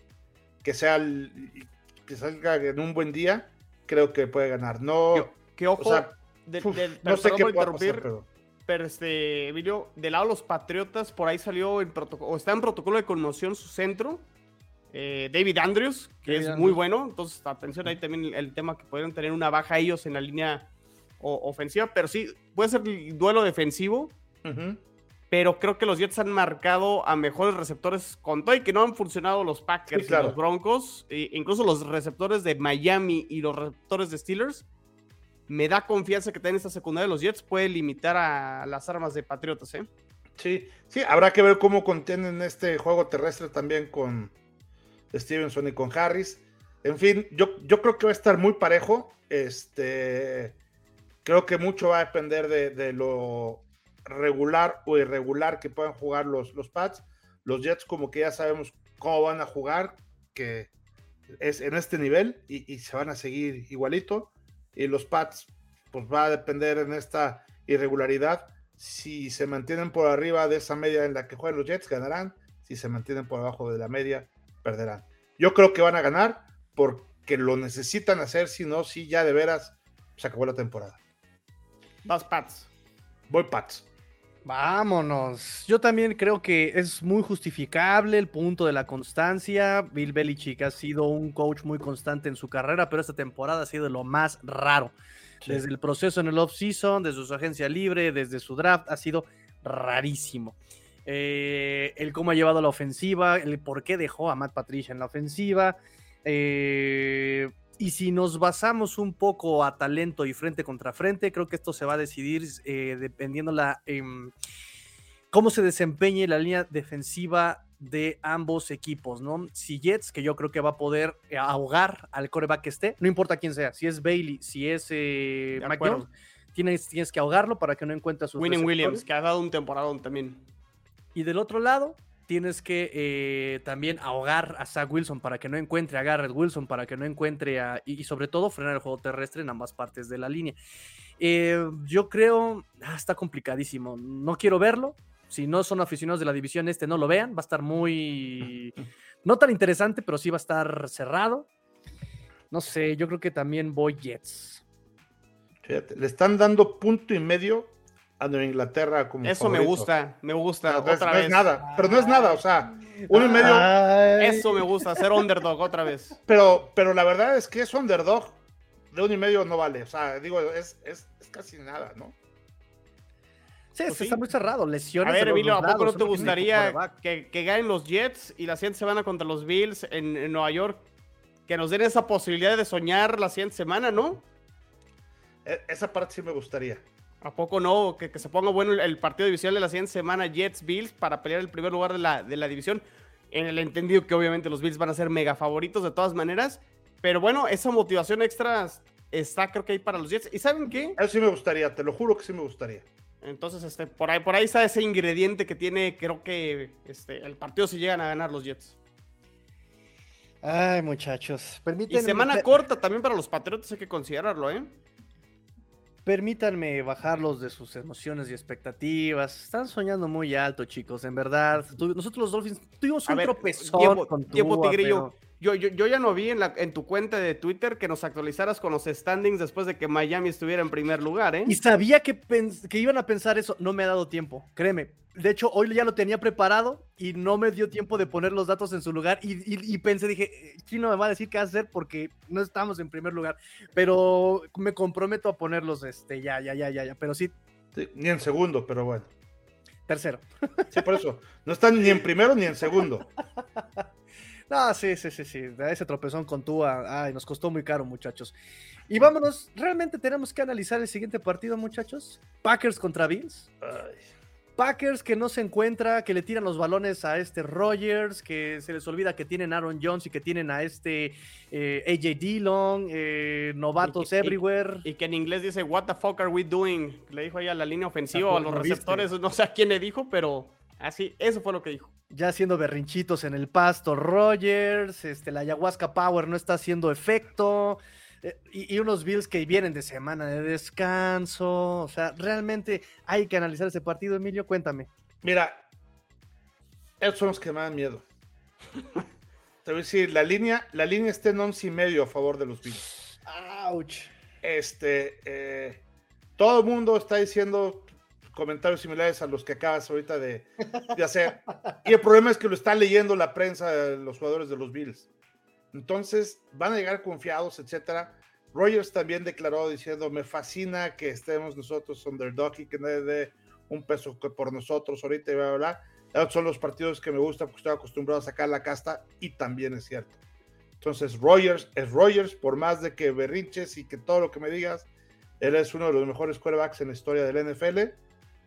que sea el, que salga en un buen día, creo que puede ganar. No, que ojo, o sea, de, de, no sé qué puede pasar, pero... pero este, Emilio, del lado de los Patriotas, por ahí salió en protocolo, o está en protocolo de conmoción su centro, eh, David Andrews, que David es Andrews. muy bueno. Entonces, atención ahí también el, el, tema que pudieron tener una baja ellos en la línea o, ofensiva, pero sí, puede ser duelo defensivo. Uh -huh. pero creo que los Jets han marcado a mejores receptores con todo y que no han funcionado los Packers y los Broncos, e incluso los receptores de Miami y los receptores de Steelers. Me da confianza que en esta secundaria de los Jets puede limitar a las armas de Patriotas, ¿eh? Sí, sí, habrá que ver cómo contienen este juego terrestre también con Stevenson y con Harris. En fin, yo, yo creo que va a estar muy parejo. Este, creo que mucho va a depender de lo regular o irregular que puedan jugar los, los Pats. Los Jets como que ya sabemos cómo van a jugar, que es en este nivel y, se van a seguir igualito. Y los Pats pues va a depender en esta irregularidad. Si se mantienen por arriba de esa media en la que juegan los Jets, ganarán. Si se mantienen por abajo de la media, perderán. Yo creo que van a ganar porque lo necesitan hacer, si no, si ya de veras se acabó la temporada. Vas Pats. Voy Pats. Vámonos. Yo también creo que es muy justificable el punto de la constancia. Bill Belichick ha sido un coach muy constante en su carrera, pero esta temporada ha sido lo más raro. Desde el proceso en el off-season, desde su agencia libre, desde su draft, ha sido rarísimo. Eh, el cómo ha llevado la ofensiva, el por qué dejó a Matt Patricia en la ofensiva. Eh, y si nos basamos un poco a talento y frente contra frente, creo que esto se va a decidir eh, dependiendo la em, cómo se desempeñe la línea defensiva de ambos equipos, ¿no? Si Jets, que yo creo que va a poder eh, ahogar al coreback que esté, no importa quién sea, si es Bailey, si es eh, tienes, tienes que ahogarlo para que no encuentre a sus Winning Williams, que ha dado un temporadón también. Y del otro lado, tienes que eh, también ahogar a Zach Wilson para que no encuentre a Garrett Wilson, para que no encuentre a. Y, sobre todo frenar el juego terrestre en ambas partes de la línea. Eh, yo creo. Ah, está complicadísimo. No quiero verlo. Si no son aficionados de la división este, no lo vean. Va a estar muy. No tan interesante, pero sí va a estar cerrado. No sé, yo creo que también voy Jets. le están dando punto y medio a Inglaterra como Eso me gusta, me gusta. otra no es nada, pero no es nada, o sea, uno y medio. Eso me gusta, ser underdog otra vez. Pero, pero la verdad es que es underdog de uno y medio no vale, o sea, digo, es, es, casi nada, ¿no? Sí, pues está muy cerrado, lesiones. A ver, Emilio, ¿a poco no te gustaría que, que, ganen los Jets y la siguiente semana contra los Bills en, Nueva York? Que nos den esa posibilidad de soñar la siguiente semana, ¿no? E, esa parte sí me gustaría. ¿A poco no? Que, se ponga bueno el, partido divisional de la siguiente semana, Jets Bills, para pelear el primer lugar de la, de la división. En el entendido que obviamente los Bills van a ser mega favoritos de todas maneras. Pero bueno, esa motivación extra está creo que ahí para los Jets. ¿Y saben qué? Eso sí me gustaría, te lo juro que sí me gustaría. Entonces, este, por ahí, por ahí está ese ingrediente que tiene, creo que este, el partido si llegan a ganar los Jets. Ay, muchachos. Permítanme... Y semana corta también para los Patriotas, hay que considerarlo, ¿eh? Permítanme bajarlos de sus emociones y expectativas. Están soñando muy alto, chicos, en verdad. nosotros los Dolphins tuvimos un tropezón con tiempo, Tigrillo. Yo, yo, yo, ya no vi en, la, en tu cuenta de Twitter que nos actualizaras con los standings después de que Miami estuviera en primer lugar, ¿eh? Y sabía que, que iban a pensar eso. No me ha dado tiempo, créeme de hecho, hoy ya lo tenía preparado y no me dio tiempo de poner los datos en su lugar. Y, pensé, dije, Chino me va a decir qué hacer porque no estamos en primer lugar. Pero me comprometo a ponerlos este, ya, ya, ya, ya, ya. Pero sí. Ni en segundo, pero bueno. Tercero. Sí, por eso. No están ni en primero ni en segundo. No, sí, sí, sí, sí. Ese tropezón con Tua, ay, nos costó muy caro, muchachos. Y vámonos, realmente tenemos que analizar el siguiente partido, muchachos. Packers contra Bills. Ay. Packers que no se encuentra, que le tiran los balones a este Rogers, que se les olvida que tienen Aaron Jones y que tienen a este eh, AJ Dillon, eh, novatos everywhere. Y, que en inglés dice, What the fuck are we doing? Le dijo ahí a la línea ofensiva, a los receptores, no sé a quién le dijo, pero así, eso fue lo que dijo. Ya haciendo berrinchitos en el pasto, Rogers, este, la ayahuasca Power no está haciendo efecto. Eh, y, unos Bills que vienen de semana de descanso. O sea, realmente hay que analizar ese partido, Emilio. Cuéntame. Mira, esos son los que me dan miedo. Te voy a decir, la línea, la línea está en 11 y medio a favor de los Bills. ¡Auch! Este, eh, todo el mundo está diciendo comentarios similares a los que acabas ahorita de, de hacer. y el problema es que lo está leyendo la prensa los jugadores de los Bills. Entonces van a llegar confiados, etcétera. Rogers también declaró diciendo, me fascina que estemos nosotros underdog y que nadie dé un peso por nosotros ahorita y bla, bla, bla. son los partidos que me gustan porque estoy acostumbrado a sacar la casta y también es cierto. Entonces, Rogers es Rogers, por más de que berrinches y que todo lo que me digas, él es uno de los mejores quarterbacks en la historia del NFL.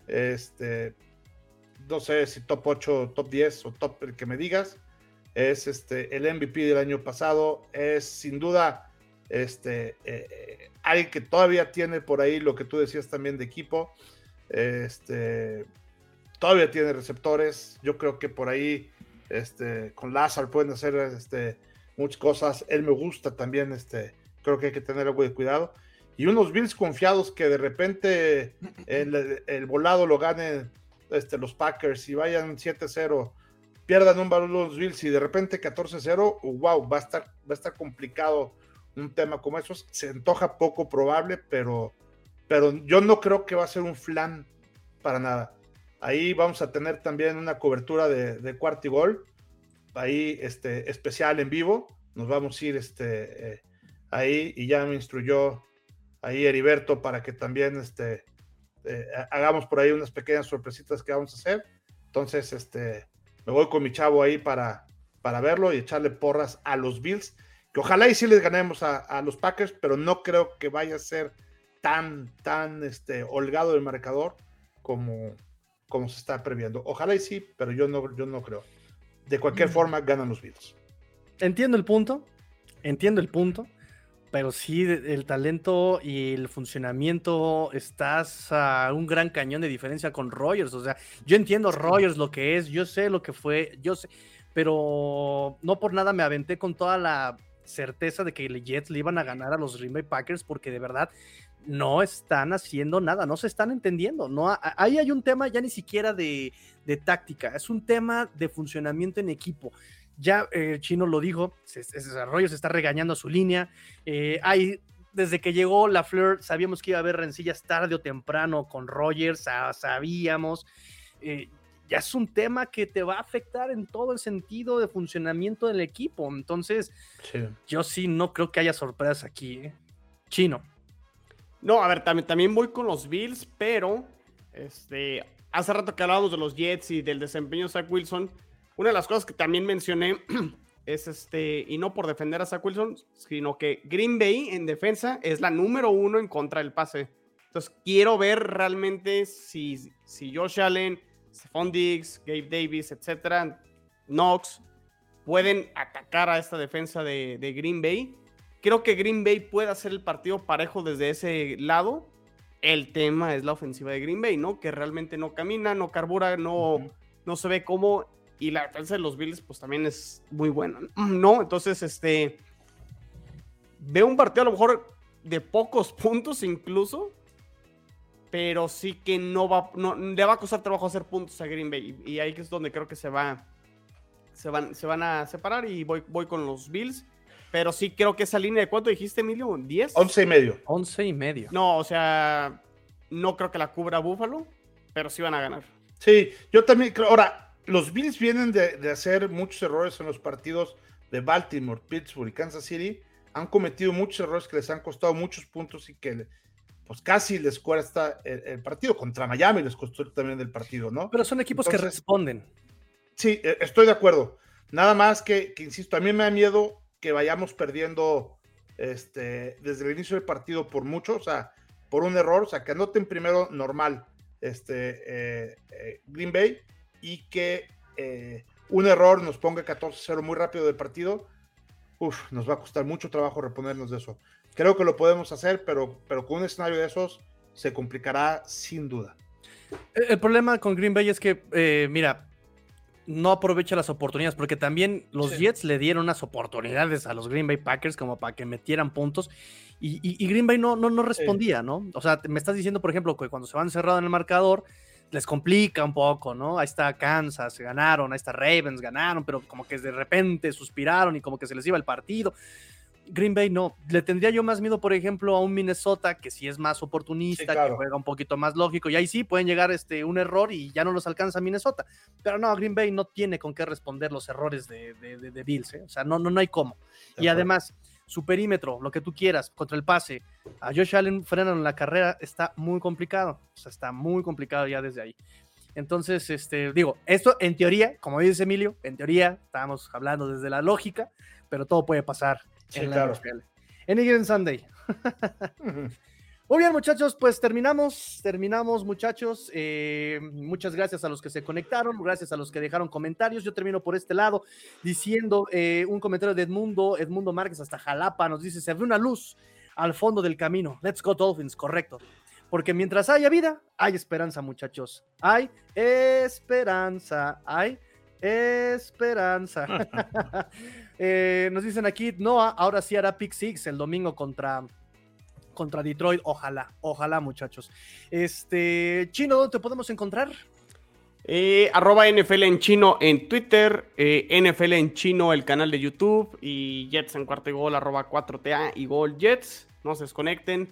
Este, no sé si top 8, top 10 o top el que me digas. Es este, el MVP del año pasado. Es sin duda este, eh, alguien que todavía tiene por ahí lo que tú decías también de equipo. Este, todavía tiene receptores. Yo creo que por ahí este, con Lazar pueden hacer este, muchas cosas. Él me gusta también. Este, creo que hay que tener algo de cuidado y unos Bills confiados que de repente el, volado lo ganen este, los Packers y vayan 7-0, pierdan un balón los Bills y de repente 14-0, wow, va a, estar, va a estar complicado un tema como esos. Se antoja poco probable, pero, pero yo no creo que va a ser un flan para nada. Ahí vamos a tener también una cobertura de, de cuarto y gol, ahí este, especial en vivo. Nos vamos a ir este, eh, ahí y ya me instruyó ahí Heriberto para que también este, eh, hagamos por ahí unas pequeñas sorpresitas que vamos a hacer. Entonces, este, me voy con mi chavo ahí para, para verlo y echarle porras a los Bills, que ojalá y sí les ganemos a, los Packers, pero no creo que vaya a ser tan, tan este, holgado el marcador como, como se está previendo. Ojalá y sí, pero yo no, yo no creo. De cualquier mm. forma, ganan los Bills. Entiendo el punto, entiendo el punto pero sí el talento y el funcionamiento estás a un gran cañón de diferencia con Rogers. O sea, yo entiendo Rogers lo que es, yo sé lo que fue, yo sé, pero no por nada me aventé con toda la certeza de que los Jets le iban a ganar a los Green Bay Packers porque de verdad no están haciendo nada, no se están entendiendo. No, ahí hay un tema ya ni siquiera de, de táctica, es un tema de funcionamiento en equipo ya eh, Chino lo dijo, ese desarrollo se está regañando a su línea. Eh, hay, desde que llegó la Fleur, sabíamos que iba a haber rencillas tarde o temprano con Rogers, sabíamos. Eh, ya es un tema que te va a afectar en todo el sentido de funcionamiento del equipo. Entonces, yo sí no creo que haya sorpresas aquí. Chino. No, a ver, también, también voy con los Bills, pero este, hace rato que hablábamos de los Jets y del desempeño de Zach Wilson una de las cosas que también mencioné es este, y no por defender a Zach Wilson, sino que Green Bay en defensa es la número uno en contra del pase. Entonces quiero ver realmente si, si Josh Allen, Stephon Diggs, Gabe Davis, etcétera, Knox, pueden atacar a esta defensa de, de, Green Bay. Creo que Green Bay puede hacer el partido parejo desde ese lado. El tema es la ofensiva de Green Bay, ¿no? Que realmente no camina, no carbura, no, no se ve cómo y la defensa de los Bills, pues también es muy buena, ¿no? Entonces, este. Veo un partido a lo mejor de pocos puntos incluso, pero sí que no va, no, le va a costar trabajo hacer puntos a Green Bay. Y ahí es donde creo que se va, se van, se van a separar y voy, voy con los Bills. Pero sí creo que esa línea de cuánto dijiste, Emilio, ¿10? 11 y medio. 11 y medio. No, o sea, no creo que la cubra Buffalo, pero sí van a ganar. Sí, yo también creo. Ahora, los Bills vienen de, hacer muchos errores en los partidos de Baltimore, Pittsburgh y Kansas City. Han cometido muchos errores que les han costado muchos puntos y que pues casi les cuesta el, partido. Contra Miami les costó también el partido, ¿no? Pero son equipos que responden. Sí, e, estoy de acuerdo. Nada más que, insisto, a mí me da miedo que vayamos perdiendo este, desde el inicio del partido por mucho, o sea, por un error, o sea, que anoten primero normal este, eh, eh, Green Bay y que eh, un error nos ponga 14-0 muy rápido del partido, uf, nos va a costar mucho trabajo reponernos de eso. Creo que lo podemos hacer, pero, pero con un escenario de esos se complicará sin duda. El problema con Green Bay es que, eh, mira, no aprovecha las oportunidades, porque también los Jets le dieron unas oportunidades a los Green Bay Packers como para que metieran puntos y, Green Bay no, no, no respondía, ¿no? O sea, me estás diciendo, por ejemplo, que cuando se van cerrado en el marcador, les complica un poco, ¿no? Ahí está Kansas, ganaron, ahí está Ravens, ganaron, pero como que de repente suspiraron y como que se les iba el partido. Green Bay no. Le tendría yo más miedo, por ejemplo, a un Minnesota que sí es más oportunista, que juega un poquito más lógico. Y ahí sí pueden llegar este, un error y ya no los alcanza Minnesota. Pero no, Green Bay no tiene con qué responder los errores de, de, Bills. ¿eh? O sea, no, no, no hay cómo. Y además, su perímetro, lo que tú quieras, contra el pase. A Josh Allen frenan la carrera, está muy complicado. O sea, está muy complicado ya desde ahí. Entonces, este, digo, esto en teoría, como dice Emilio, en teoría, estamos hablando desde la lógica, pero todo puede pasar en la NFL. En Given Sunday. Muy bien, muchachos, pues terminamos, terminamos, muchachos. Eh, muchas gracias a los que se conectaron, gracias a los que dejaron comentarios. Yo termino por este lado diciendo eh, un comentario de Edmundo, Edmundo Márquez hasta Jalapa, nos dice, se ve una luz al fondo del camino. Let's go Dolphins, correcto. Porque mientras haya vida, hay esperanza, muchachos. Hay esperanza, hay esperanza. Eh, nos dicen aquí, no, ahora sí hará Pick Six el domingo contra contra Detroit. Ojalá, ojalá, muchachos. Este, Chino, ¿dónde te podemos encontrar? Eh, arroba NFL en chino en Twitter, eh, NFL en chino el canal de YouTube y Jets en cuarto y gol, arroba 4TA y gol Jets. No se desconecten.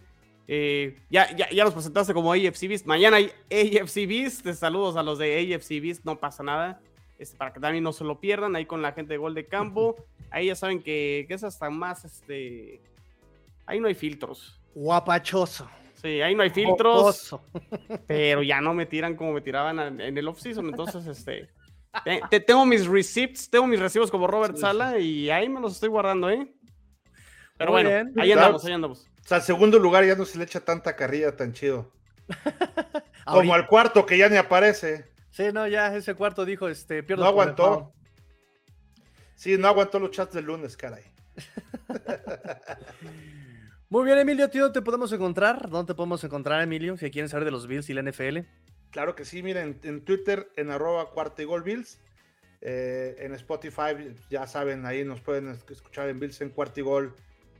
Eh, ya, ya, ya los presentaste como AFC Beast. Mañana hay AFC Beast. Saludos a los de AFC Beast. No pasa nada. Este, para que también no se lo pierdan. Ahí con la gente de Gol de Campo. Ahí ya saben que, que es hasta más. Este, ahí no hay filtros. Guapachoso. Sí, ahí no hay filtros. Pero ya no me tiran como me tiraban en el off-season. Entonces, este. Te, tengo mis receipts, tengo mis recibos como Robert Sala y ahí me los estoy guardando, ¿eh? Pero bueno, ahí andamos, ahí andamos. O sea, al segundo lugar ya no se le echa tanta carrilla tan chido. como al cuarto que ya ni aparece. Sí, no, ya ese cuarto dijo, este, pierdo. No aguantó. Sí, no aguantó los chats del lunes, caray. Muy bien, Emilio, tío, ¿te podemos encontrar? ¿Dónde te podemos encontrar, Emilio? Si quieren saber de los Bills y la NFL. Claro que sí, miren, en Twitter, en arroba cuarta Bills. Eh, en Spotify, ya saben, ahí nos pueden escuchar en Bills en cuarta gol,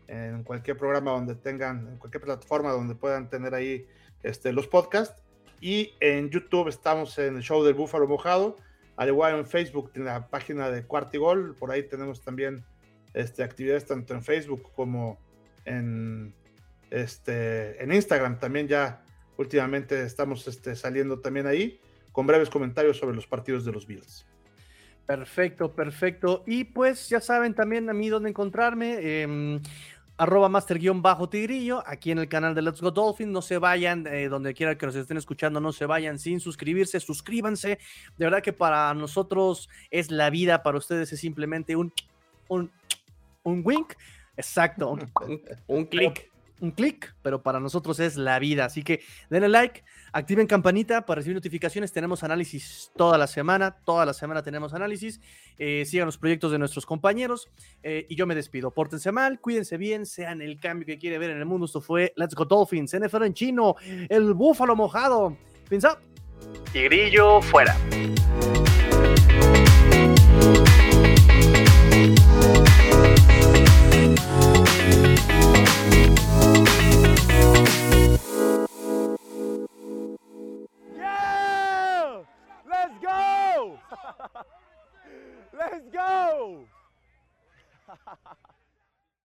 en cualquier programa donde tengan, en cualquier plataforma donde puedan tener ahí este, los podcasts. Y en YouTube estamos en el show del Búfalo Mojado, al igual en Facebook, en la página de cuarta. Por ahí tenemos también este, actividades tanto en Facebook como en, este, en Instagram también ya últimamente estamos este, saliendo también ahí con breves comentarios sobre los partidos de los Bills. Perfecto, perfecto. Y pues ya saben también a mí dónde encontrarme. Eh, arroba master-tigrillo, aquí en el canal de Let's Go Dolphin. No se vayan, eh, donde quiera que nos estén escuchando, no se vayan sin suscribirse, suscríbanse. De verdad que para nosotros es la vida, para ustedes es simplemente un, un, un wink. Exacto. Un, clic. Un clic, pero para nosotros es la vida. Así que denle like, activen campanita para recibir notificaciones. Tenemos análisis toda la semana. Toda la semana tenemos análisis. Eh, sigan los proyectos de nuestros compañeros. Eh, y yo me despido. Pórtense mal, cuídense bien, sean el cambio que quiere ver en el mundo. Esto fue Let's Go Dolphins, NFL en chino, el búfalo mojado. Fins up. Tigrillo fuera. Let's go!